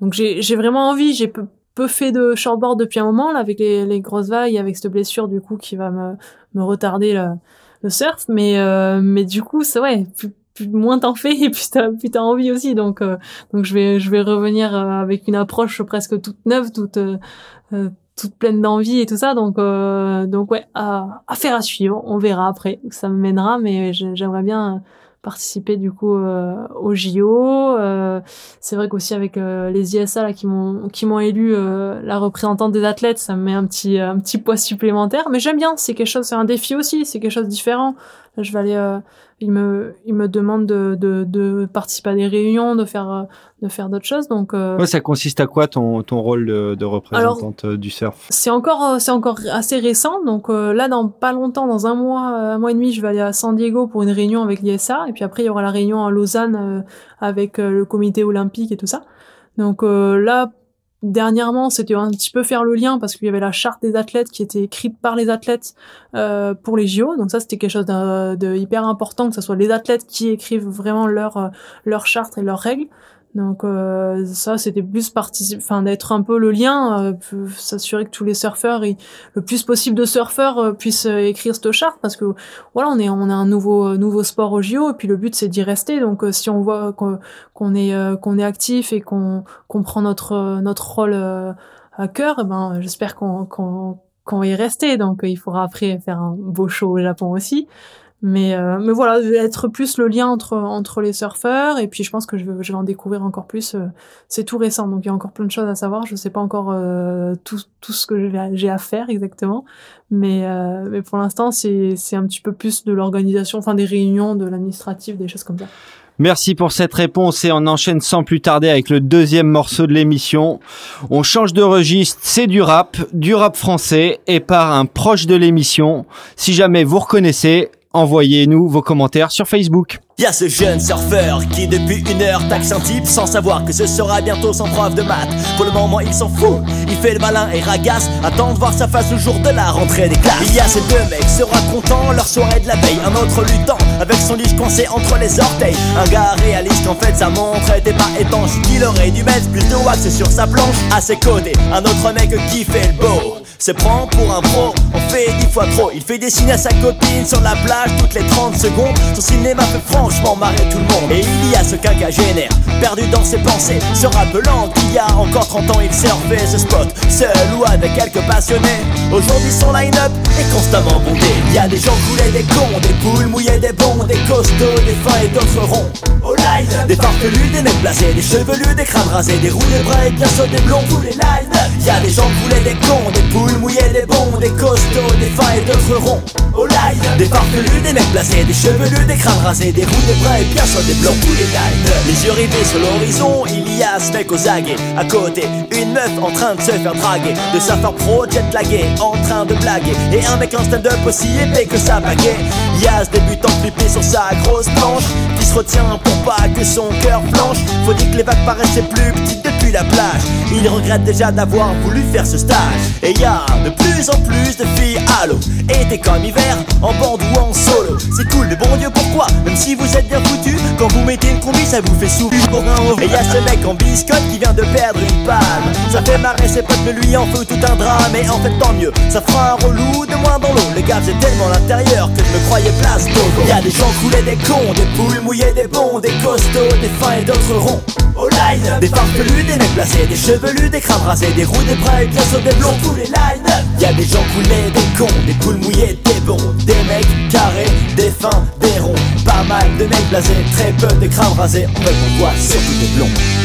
donc j'ai vraiment envie. J'ai peu, peu fait de shortboard depuis un moment là avec les, les grosses vagues, avec cette blessure du coup qui va me me retarder le, le surf. Mais euh, mais du coup, c'est ouais. Plus, plus moins t'en fais et plus t'as plus t'as envie aussi donc euh, donc je vais je vais revenir euh, avec une approche presque toute neuve toute euh, euh, toute pleine d'envie et tout ça donc euh, donc ouais à, à suivre on verra après où ça me mènera mais j'ai- j'aimerais bien participer du coup euh, au JO euh, c'est vrai qu'aussi avec euh, les ISA là qui m'ont qui m'ont élu euh, la représentante des athlètes ça me met un petit un petit poids supplémentaire. Mais j'aime bien c'est quelque chose c'est un défi aussi c'est quelque chose de différent je vais aller euh, il me il me demande de, de de participer à des réunions de faire euh, de faire d'autres choses donc euh, Ouais, ça consiste à quoi ton, ton rôle de, de représentante euh, du surf? c'est encore euh, c'est encore assez récent donc euh, là dans pas longtemps dans un mois un mois et demi je vais aller à San Diego pour une réunion avec l'ISA et puis après il y aura la réunion à Lausanne euh, avec le comité olympique et tout ça. Donc euh, là dernièrement c'était un petit peu faire le lien parce qu'il y avait la charte des athlètes qui était écrite par les athlètes euh, pour les JO donc ça c'était quelque chose de, de hyper important que ce soit les athlètes qui écrivent vraiment leur euh, leur charte et leurs règles donc euh, ça c'était plus participe enfin d'être un peu le lien euh, s'assurer que tous les surfeurs le plus possible de surfeurs euh, puissent euh, écrire cette charte parce que voilà on est on a un nouveau euh, nouveau sport au JO et puis le but c'est d'y rester. Donc si on voit qu'on qu'on est qu'on est actif et qu'on qu'on prend notre notre rôle à cœur eh ben j'espère qu'on qu'on qu'on va y rester. Donc il faudra après faire un beau show au Japon aussi mais euh, mais voilà être plus le lien entre entre les surfeurs et puis je pense que je vais je vais en découvrir encore plus euh, c'est tout récent donc il y a encore plein de choses à savoir je sais pas encore euh, tout tout ce que j'ai à- faire exactement mais euh, mais pour l'instant c'est un petit peu plus de l'organisation enfin des réunions de l'administratif des choses comme ça Merci pour cette réponse et on enchaîne sans plus tarder avec le deuxième morceau de l'émission. On change de registre, c'est du rap, du rap français et par un proche de l'émission. Si jamais vous reconnaissez, envoyez-nous vos commentaires sur Facebook. Y a ce jeune surfeur qui depuis une heure taxe un type sans savoir que ce sera bientôt son prof de maths. Pour le moment il s'en fout, il fait le malin et ragasse, attend de voir sa face le jour de la rentrée des classes. Il y a ces deux mecs se racontant leur soirée de la veille, un autre luttant avec son livre coincé entre les orteils. Un gars réaliste en fait sa montre était pas étanche, qu'il aurait dû mettre plus de wax sur sa planche. À ses côtés, un autre mec qui fait le beau. Se prend pour un pro, on fait dix fois trop. Il fait des signes à sa copine sur la plage toutes les 30 secondes. Son cinéma fait franc franchement marrer tout le monde. Et il y a ce quinquagénaire, perdu dans ses pensées, se rappelant qu'il y a encore 30 ans il surfait ce spot, seul ou avec quelques passionnés. Aujourd'hui son line-up est constamment bondé. Il y a des gens coulés, des cons, des poules mouillées, des bons, des costauds, des fins et d'autres ronds. Au line des farfelus, des mecs blasés, des chevelus, des crânes rasés, des roues, des bras et bien sûr des blonds. Tous les line-up, il y a des gens coulés, des cons, des poules mouillées, des bons, des costauds, des fins et d'autres ronds. Au line des farfelus, des mecs blasés, des chevelus, des crânes rasés, des des et bien sûr des blonds. Tous les line les yeux rivés sur l'horizon, il y a ce mec aux aguets. À côté, une meuf en train de se faire draguer. De surfeur pro jet lagué, en train de blaguer. Et un mec en stand-up aussi épais que sa baguette. Il y a ce débutant flippé sur sa grosse planche. Qui se retient pour pas que son cœur flanche. Faut dire que les vagues paraissaient plus petites depuis la plage. Il regrette déjà d'avoir voulu faire ce stage. Et y a de plus en plus de filles à l'eau. Été comme hiver, en bande ou en solo. C'est cool, mais bon Dieu, pourquoi? Même si vous êtes bien foutu, quand vous mettez une combi, ça vous fait sourire pour un. Et y a ce mec en biscotte qui vient de perdre une palme. Ça fait marrer ses potes, mais lui en fait tout un drame. Et en fait, tant mieux, ça fera un relou de moins dans l'eau. Les gars, j'ai tellement l'intérieur que je me croyais place d'eau. Y a des gens coulés, des cons, des poules mouillées, des bons, des costauds, des fins et d'autres ronds. Au line, des farfelus, des des chevelus, des crânes rasés, des roues, des bras sûr des blonds. Tous les line, y a des gens coulés, des cons, des poules mouillées, des bons, des mecs carrés, des fins, des ronds. Pas mal de mecs blasés, très peu de crânes rasés. On voit surtout des blonds.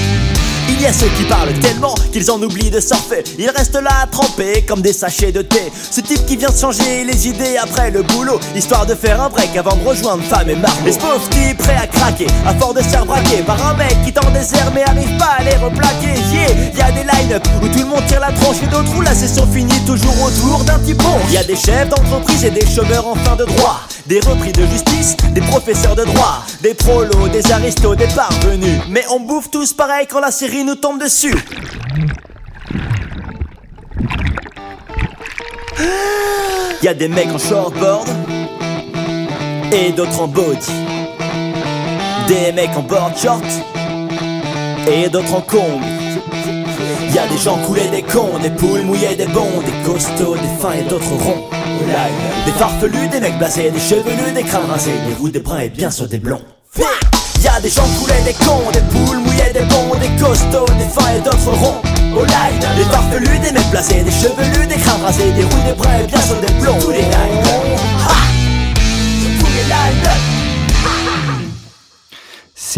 Il y a ceux qui parlent tellement qu'ils en oublient de surfer. Ils restent là à tremper comme des sachets de thé. Ce type qui vient de changer les idées après le boulot, histoire de faire un break avant de rejoindre femme et marque. Les pauvres types prêts à craquer, à fort de se faire braquer par un mec qui t'en désert mais arrive pas à les replaquer. Yeah, y a des line-up où tout le monde tire la tronche et d'autres où la session finit toujours autour d'un petit pont. Y a des chefs d'entreprise et des chômeurs en fin de droit. Des repris de justice, des professeurs de droit, des prolos, des aristos, des parvenus. Mais on bouffe tous pareil quand la série nous tombe dessus. Y a des mecs en shortboard et d'autres en body. Des mecs en board short et d'autres en combi. Y a des gens coulés, des cons, des poules mouillées, des bons, des costauds, des fins et d'autres ronds. Des farfelus, des mecs blasés, des chevelus, des crânes rasés, des roux, des bruns et bien sûr des blonds. Y a des gens coulés, des cons, des poules mouillées, des bons, des costauds, des fins et d'autres ronds. Au line, des farfelus, des mecs blasés, des chevelus, des crânes des roux, des bruns et bien des blonds. Tous les lines,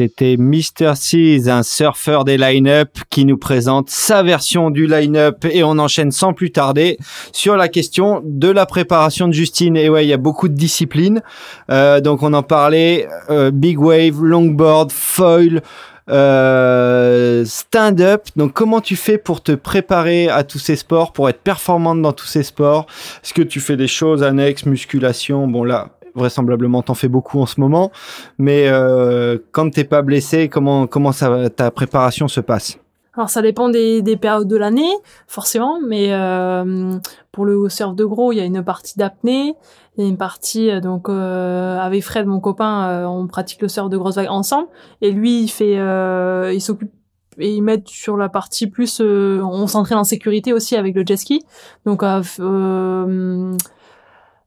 C'était Mr. Seas, un surfeur des line-up qui nous présente sa version du line-up et on enchaîne sans plus tarder sur la question de la préparation de Justine. Et ouais, il y a beaucoup de disciplines. Euh, donc on en parlait, euh, big wave, longboard, foil, euh, stand-up. Donc comment tu fais pour te préparer à tous ces sports, pour être performante dans tous ces sports? Est-ce que tu fais des choses annexes, musculation? Bon là, vraisemblablement t'en fais beaucoup en ce moment, mais euh, quand t'es pas blessé, comment comment ça ta préparation se passe? Alors ça dépend des, des périodes de l'année, forcément, mais euh, pour le surf de gros, il y a une partie d'apnée, il y a une partie euh, donc euh, avec Fred, mon copain, euh, on pratique le surf de grosse vague ensemble, et lui il fait, euh, il s'occupe et ils mettent sur la partie plus, on s'entraîne en sécurité aussi avec le jet ski, donc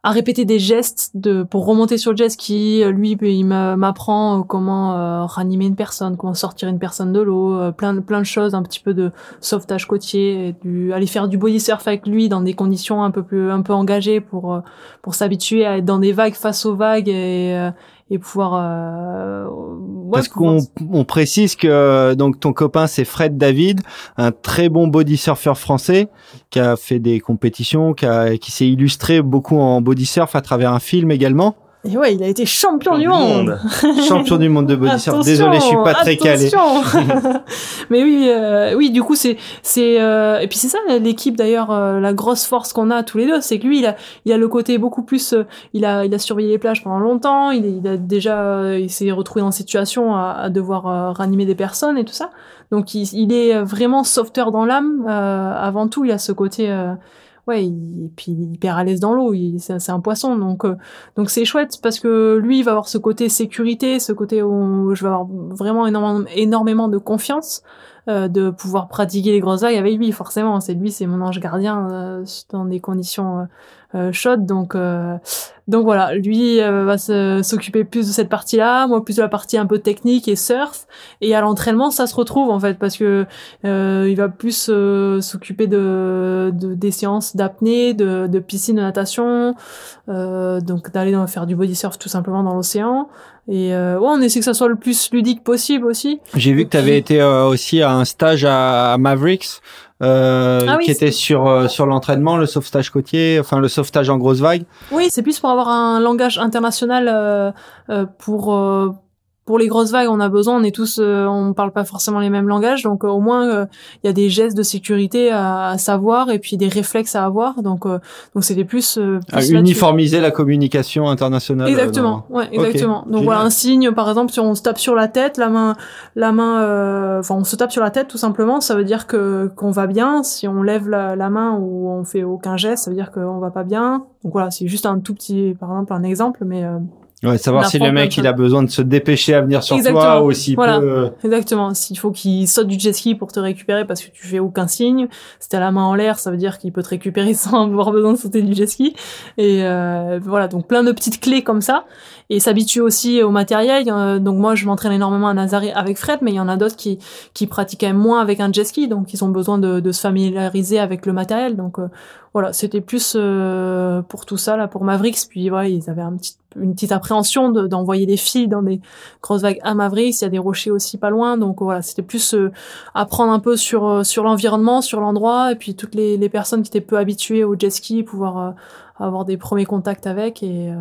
à euh, répéter des gestes de pour remonter sur le jet ski. Lui, il m'a- m'apprend euh, comment euh, ranimer une personne, comment sortir une personne de l'eau, euh, plein de plein de choses, un petit peu de sauvetage côtier, du aller faire du body surf avec lui dans des conditions un peu plus un peu engagées pour euh, pour s'habituer à être dans des vagues face aux vagues et euh, et pouvoir euh, ouais, Parce pouvoir- qu'on on précise que euh, donc ton copain c'est Fred David, un très bon body surfer français qui a fait des compétitions, qui, a- qui s'est illustré beaucoup en body surf à travers un film également. Et ouais, il a été champion du monde. Champion du monde de body surf. Désolé, je suis pas très calé. [LAUGHS] Mais oui, euh, oui, du coup, c'est, c'est, euh, et puis c'est ça l'équipe d'ailleurs, euh, la grosse force qu'on a tous les deux, c'est que lui, il a, il a le côté beaucoup plus, euh, il a, il a surveillé les plages pendant longtemps, il, il a déjà, euh, il s'est retrouvé dans cette situation à, à devoir euh, ranimer des personnes et tout ça. Donc il, il est vraiment sauveteur dans l'âme. euh, avant tout, il a ce côté. Ouais, il, et puis hyper à l'aise dans l'eau, c'est un poisson, donc euh, donc c'est chouette parce que lui il va avoir ce côté sécurité, ce côté où je vais avoir vraiment énormément, énormément de confiance euh, de pouvoir pratiquer les grosses vagues avec lui. Forcément, c'est lui, c'est mon ange gardien euh, dans des conditions euh, euh, chaudes. Donc, euh, donc voilà, lui va s'occuper plus de cette partie-là, moi plus de la partie un peu technique et surf. Et à l'entraînement, ça se retrouve en fait parce que il va plus s'occuper de, de des séances d'apnée, de, de piscine, de natation, donc d'aller faire du body surf tout simplement dans l'océan. Et euh, ouais, on essaie que ça soit le plus ludique possible aussi. J'ai vu que tu avais été euh, aussi à un stage à, à Mavericks, euh, Ah oui, qui était sur euh, sur l'entraînement, le sauvetage côtier, enfin le sauvetage en grosse vague. Oui, c'est plus pour avoir un langage international euh, euh, pour euh, pour les grosses vagues. On a besoin, on est tous, euh, on parle pas forcément les mêmes langages, donc euh, au moins euh, il y a des gestes de sécurité à, à savoir et puis des réflexes à avoir. Donc euh, donc c'était plus, euh, plus À uniformiser la communication internationale. euh, Exactement, ouais, exactement. Donc génial. voilà un signe, par exemple, si on se tape sur la tête, la main, la main, euh, enfin on se tape sur la tête tout simplement, ça veut dire que qu'on va bien. Si on lève la, la main ou on fait aucun geste, ça veut dire qu'on va pas bien. Donc voilà, c'est juste un tout petit, par exemple, un exemple, mais euh, Ouais, savoir si le mec il a besoin de se dépêcher à venir sur toi Exactement, ou s'il voilà. peut. exactement. S'il faut qu'il saute du jet ski pour te récupérer parce que tu fais aucun signe, si t'as la main en l'air, ça veut dire qu'il peut te récupérer [LAUGHS] sans avoir besoin de sauter du jet ski. Et euh, voilà, donc plein de petites clés comme ça. Et s'habituer aussi au matériel. Euh, donc moi, je m'entraîne énormément à Nazaré avec Fred, mais il y en a d'autres qui qui pratiquent moins avec un jet ski, donc ils ont besoin de, de se familiariser avec le matériel. Donc euh, voilà, c'était plus euh, pour tout ça là, pour Mavericks. Puis voilà, ils avaient un petit, une petite appréhension de- d'envoyer des filles dans des grosses vagues à Mavericks. Il y a des rochers aussi pas loin, donc voilà, c'était plus euh, apprendre un peu sur euh, sur l'environnement, sur l'endroit, et puis toutes les, les personnes qui étaient peu habituées au jet ski, pouvoir euh, avoir des premiers contacts avec et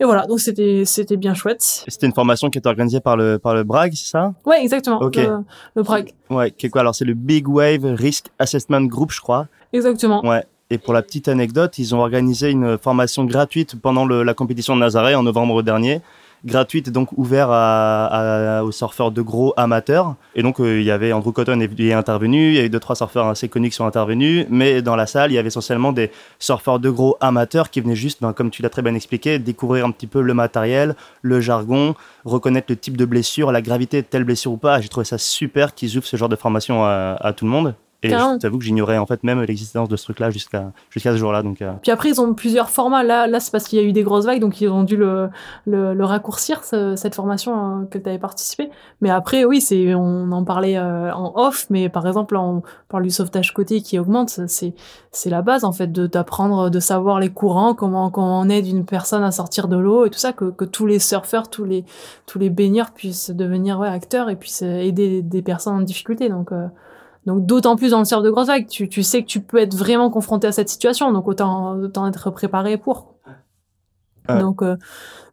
et voilà, donc c'était c'était bien chouette. C'était une formation qui était organisée par le par le BRAG, c'est ça? Ouais, exactement. Ok. Le, le Prague. Ouais, qui est quoi? Alors c'est le Big Wave Risk Assessment Group, je crois. Exactement. Ouais. Et pour la petite anecdote, ils ont organisé une formation gratuite pendant le- la compétition de Nazaré en novembre dernier. Gratuite, donc ouvert aux surfeurs de gros amateurs. Et donc, euh, il y avait Andrew Cotton est, est intervenu, il y a eu deux, trois surfeurs assez connus qui sont intervenus. Mais dans la salle, il y avait essentiellement des surfeurs de gros amateurs qui venaient juste, ben, comme tu l'as très bien expliqué, découvrir un petit peu le matériel, le jargon, reconnaître le type de blessure, la gravité de telle blessure ou pas. J'ai trouvé ça super qu'ils ouvrent ce genre de formation à tout le monde. Et Carrément. je t'avoue que j'ignorais en fait même l'existence de ce truc-là jusqu'à jusqu'à ce jour-là. Donc, euh, Puis après, ils ont plusieurs formats. Là, là c'est parce qu'il y a eu des grosses vagues, donc ils ont dû le, le, le raccourcir, ce- cette formation euh, que tu avais participé. Mais après, oui, c'est, on en parlait euh, en off, mais par exemple, on parle du sauvetage côté qui augmente. C'est, c'est la base, en fait, de, d'apprendre, de savoir les courants, comment, comment on aide une personne à sortir de l'eau et tout ça, que, que tous les surfeurs, tous les, tous les baigneurs puissent devenir ouais, acteurs et puissent aider des personnes en difficulté. Donc, euh, donc d'autant plus dans le surf de grosse vague, tu, tu sais que tu peux être vraiment confronté à cette situation, donc autant, autant être préparé pour. Donc, euh,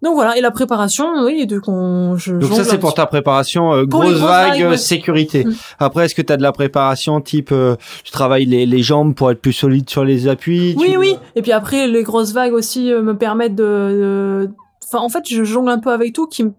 donc voilà, et la préparation, oui, donc on, je Donc ça c'est pour ta préparation euh, grosse vague vagues, euh, ouais. sécurité. Mm. Après est-ce que tu as de la préparation type euh, tu travailles les, les jambes pour être plus solide sur les appuis Oui, tu- oui. Et puis après, les grosses vagues aussi euh, me permettent de, de- Enfin, en fait, je jongle un peu avec tout, qui me-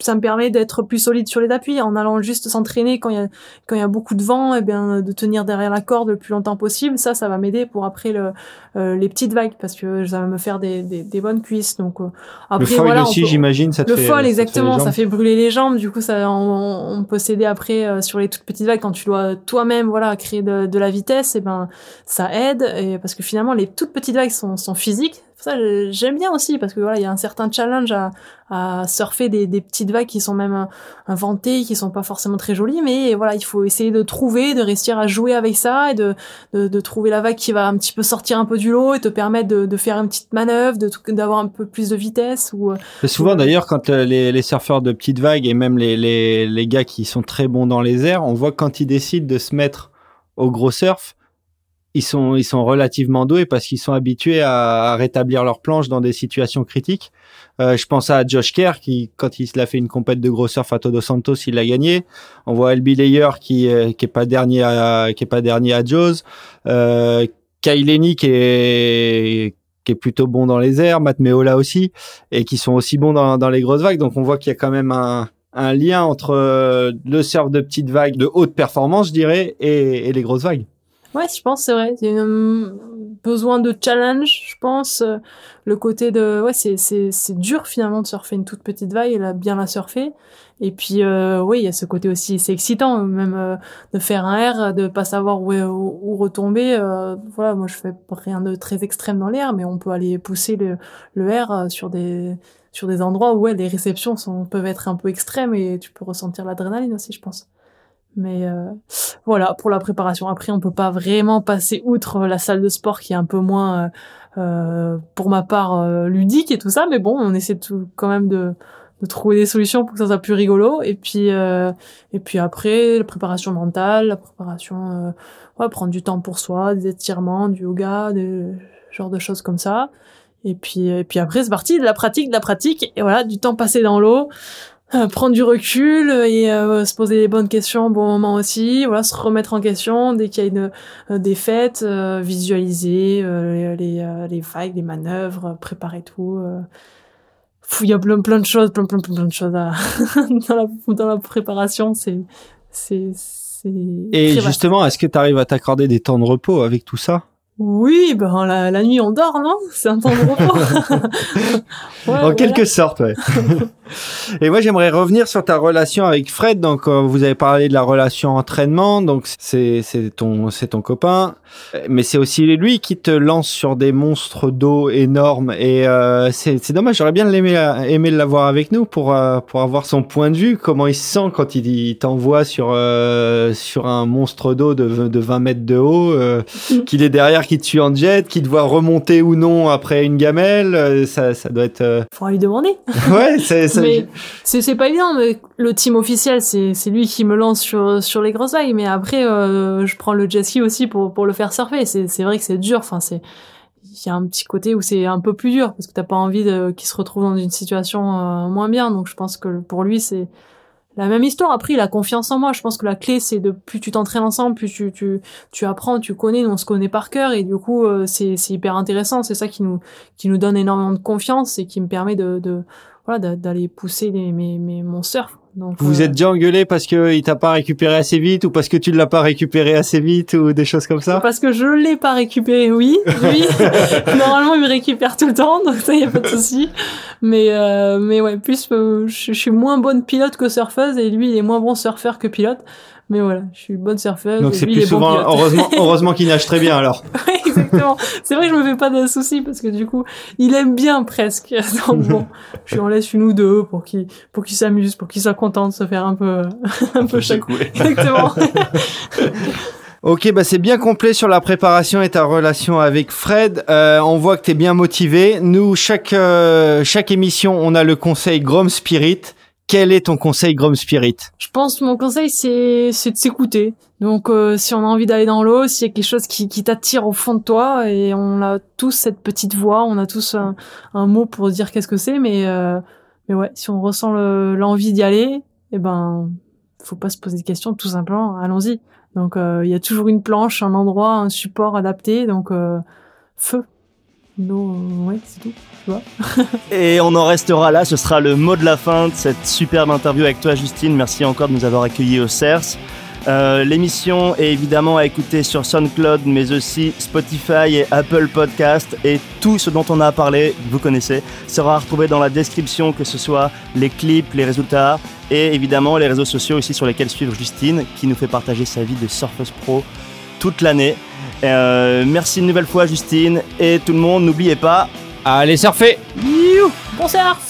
ça me permet d'être plus solide sur les appuis en allant juste s'entraîner quand il y a quand il y a beaucoup de vent et bien de tenir derrière la corde le plus longtemps possible ça ça va m'aider pour après le euh, les petites vagues parce que ça va me faire des des, des bonnes cuisses donc euh, Le après foil voilà aussi peut- j'imagine ça te le fait foil, ça fait exactement, ça fait brûler les jambes. Du coup, ça, on, on peut s'aider après euh, sur les toutes petites vagues quand tu dois toi-même, voilà, créer de, de la vitesse. Et ben, ça aide, et parce que finalement, les toutes petites vagues sont, sont physiques. Ça, j'aime bien aussi parce que voilà, il y a un certain challenge à, à surfer des, des petites vagues qui sont même euh, inventées, qui sont pas forcément très jolies, mais voilà, il faut essayer de trouver, de réussir à jouer avec ça et de, de, de trouver la vague qui va un petit peu sortir un peu du lot et te permettre de, de faire une petite manœuvre, d'avoir un peu plus de vitesse ou euh, souvent d'ailleurs quand euh, les, les surfeurs de petites vagues et même les, les, les gars qui sont très bons dans les airs, on voit que quand ils décident de se mettre au gros surf, ils sont, ils sont relativement doués parce qu'ils sont habitués à, à rétablir leur planche dans des situations critiques. Euh, je pense à Josh Kerr qui, quand il l'a fait une compète de gros surf à Todos Santos, il l'a gagné. On voit Elby Layer qui, euh, qui est pas dernier à, qui est pas dernier à Jaws. Euh, Kyle Lenny qui est, qui est plutôt bon dans les airs, Matt Meola aussi, et qui sont aussi bons dans, dans les grosses vagues. Donc on voit qu'il y a quand même un, un lien entre euh, le surf de petites vagues de haute performance, je dirais, et, et les grosses vagues. Ouais, je pense c'est vrai. Il y a un besoin de challenge, je pense. Euh, Le côté de ouais, c'est c'est c'est dur finalement de surfer une toute petite vague et la bien la surfer. Et puis euh, oui, il y a ce côté aussi, c'est excitant même euh, de faire un R, de pas savoir où, où, où retomber. euh, voilà, moi je fais rien de très extrême dans l'air, mais on peut aller pousser le le R euh, sur des sur des endroits où ouais, les réceptions sont peuvent être un peu extrêmes et tu peux ressentir l'adrénaline aussi, je pense. Mais euh, voilà pour la préparation. Après, on peut pas vraiment passer outre la salle de sport qui est un peu moins, euh, euh, pour ma part, euh, ludique et tout ça. Mais bon, on essaie tout quand même de, de trouver des solutions pour que ça soit plus rigolo. Et puis euh, et puis après, la préparation mentale, la préparation, euh, ouais, prendre du temps pour soi, des étirements, du yoga, des genre de choses comme ça. Et puis et puis après, c'est parti de la pratique, de la pratique. Et voilà, du temps passé dans l'eau euh, prendre du recul et euh, se poser les bonnes questions au bon moment aussi. Voilà se remettre en question dès qu'il y a une euh, des fêtes euh, visualiser euh, les les, les vagues les manœuvres préparer tout euh. Il y a plein plein de choses plein plein plein, plein de choses à [LAUGHS] dans la dans la préparation c'est c'est c'est Et justement, est-ce que tu arrives à t'accorder des temps de repos avec tout ça? Oui ben la, la nuit on dort non? C'est un temps de repos [LAUGHS] [LAUGHS] Ouais, En voilà. quelque sorte, ouais. [LAUGHS] Et moi, j'aimerais revenir sur ta relation avec Fred. Donc, euh, vous avez parlé de la relation entraînement. Donc, c'est c'est ton c'est ton copain, mais c'est aussi lui qui te lance sur des monstres d'eau énormes. Et euh, c'est c'est dommage. J'aurais bien aimé aimé l'avoir avec nous pour euh, pour avoir son point de vue, comment il se sent quand il, il t'envoie sur euh, sur un monstre d'eau de de 20 mètres de haut, euh, qu'il est derrière, qui te suit en jet, qui te voit remonter ou non après une gamelle. euh, Ça ça doit être euh, faudra lui demander. [LAUGHS] Ouais, c'est c'est pas évident mais le team officiel c'est c'est lui qui me lance sur sur les grosses vagues. Mais après euh, je prends le jet ski aussi pour pour le faire surfer. C'est c'est vrai que c'est dur. Enfin c'est il y a un petit côté où c'est un peu plus dur parce que t'as pas envie qu'il se retrouve dans une situation euh, moins bien. Donc je pense que pour lui c'est la même histoire. Après, il a confiance en moi. Je pense que la clé, c'est de plus tu t'entraînes ensemble, plus tu, tu, tu apprends, tu connais, nous on se connaît par cœur et du coup, euh, c'est, c'est hyper intéressant. C'est ça qui nous, qui nous donne énormément de confiance et qui me permet de, voilà, d'a- d'aller pousser mes, mes, mon surf. Donc, Vous euh, êtes déjà engueulé parce que il t'a pas récupéré assez vite ou parce que tu ne l'as pas récupéré assez vite ou des choses comme ça? Parce que je l'ai pas récupéré, oui. Lui, [LAUGHS] [LAUGHS] normalement, il me récupère tout le temps, donc ça, y a pas de souci. Mais, euh, mais ouais, plus, euh, je, je suis moins bonne pilote que surfeuse et lui, il est moins bon surfeur que pilote. Mais voilà, je suis bonne surfeuse. Donc c'est plus souvent heureusement [LAUGHS] heureusement qu'il nage très bien alors. [LAUGHS] Ouais, exactement. C'est vrai que je me fais pas de soucis parce que du coup, il aime bien presque. [LAUGHS] Donc bon, je lui en laisse une ou deux pour qu'il pour qu'il s'amuse, pour qu'il soit content de se faire un peu un peu chaque Exactement. Ok, bah c'est bien complet sur la préparation et ta relation avec Fred. Euh, on voit que tu es bien motivé. Nous, chaque, euh, chaque émission, on a le conseil Grom Spirit. Quel est ton conseil Grom Spirit? Je pense mon conseil c'est c'est de s'écouter. Donc euh, si on a envie d'aller dans l'eau, s'il y a quelque chose qui, qui t'attire au fond de toi et on a tous cette petite voix, on a tous un, mot pour dire qu'est-ce que c'est, mais euh, mais ouais, si on ressent le- l'envie d'y aller, eh ben faut pas se poser de questions, tout simplement, allons-y. Donc euh, il y a toujours une planche, un endroit, un support adapté, donc euh, feu. Non, ouais, c'est tout. Tu vois. [LAUGHS] Et on en restera là, ce sera le mot de la fin de cette superbe interview avec toi Justine. Merci encore de nous avoir accueillis au CERS. Euh, L'émission est évidemment à écouter sur SoundCloud, mais aussi Spotify et Apple Podcast. Et tout ce dont on a parlé, vous connaissez, sera retrouvé dans la description, que ce soit les clips, les résultats et évidemment les réseaux sociaux aussi sur lesquels suivre Justine, qui nous fait partager sa vie de surfeuse pro toute l'année. Euh, merci une nouvelle fois Justine. Et tout le monde, n'oubliez pas, Allez surfer. Youhou Bon surf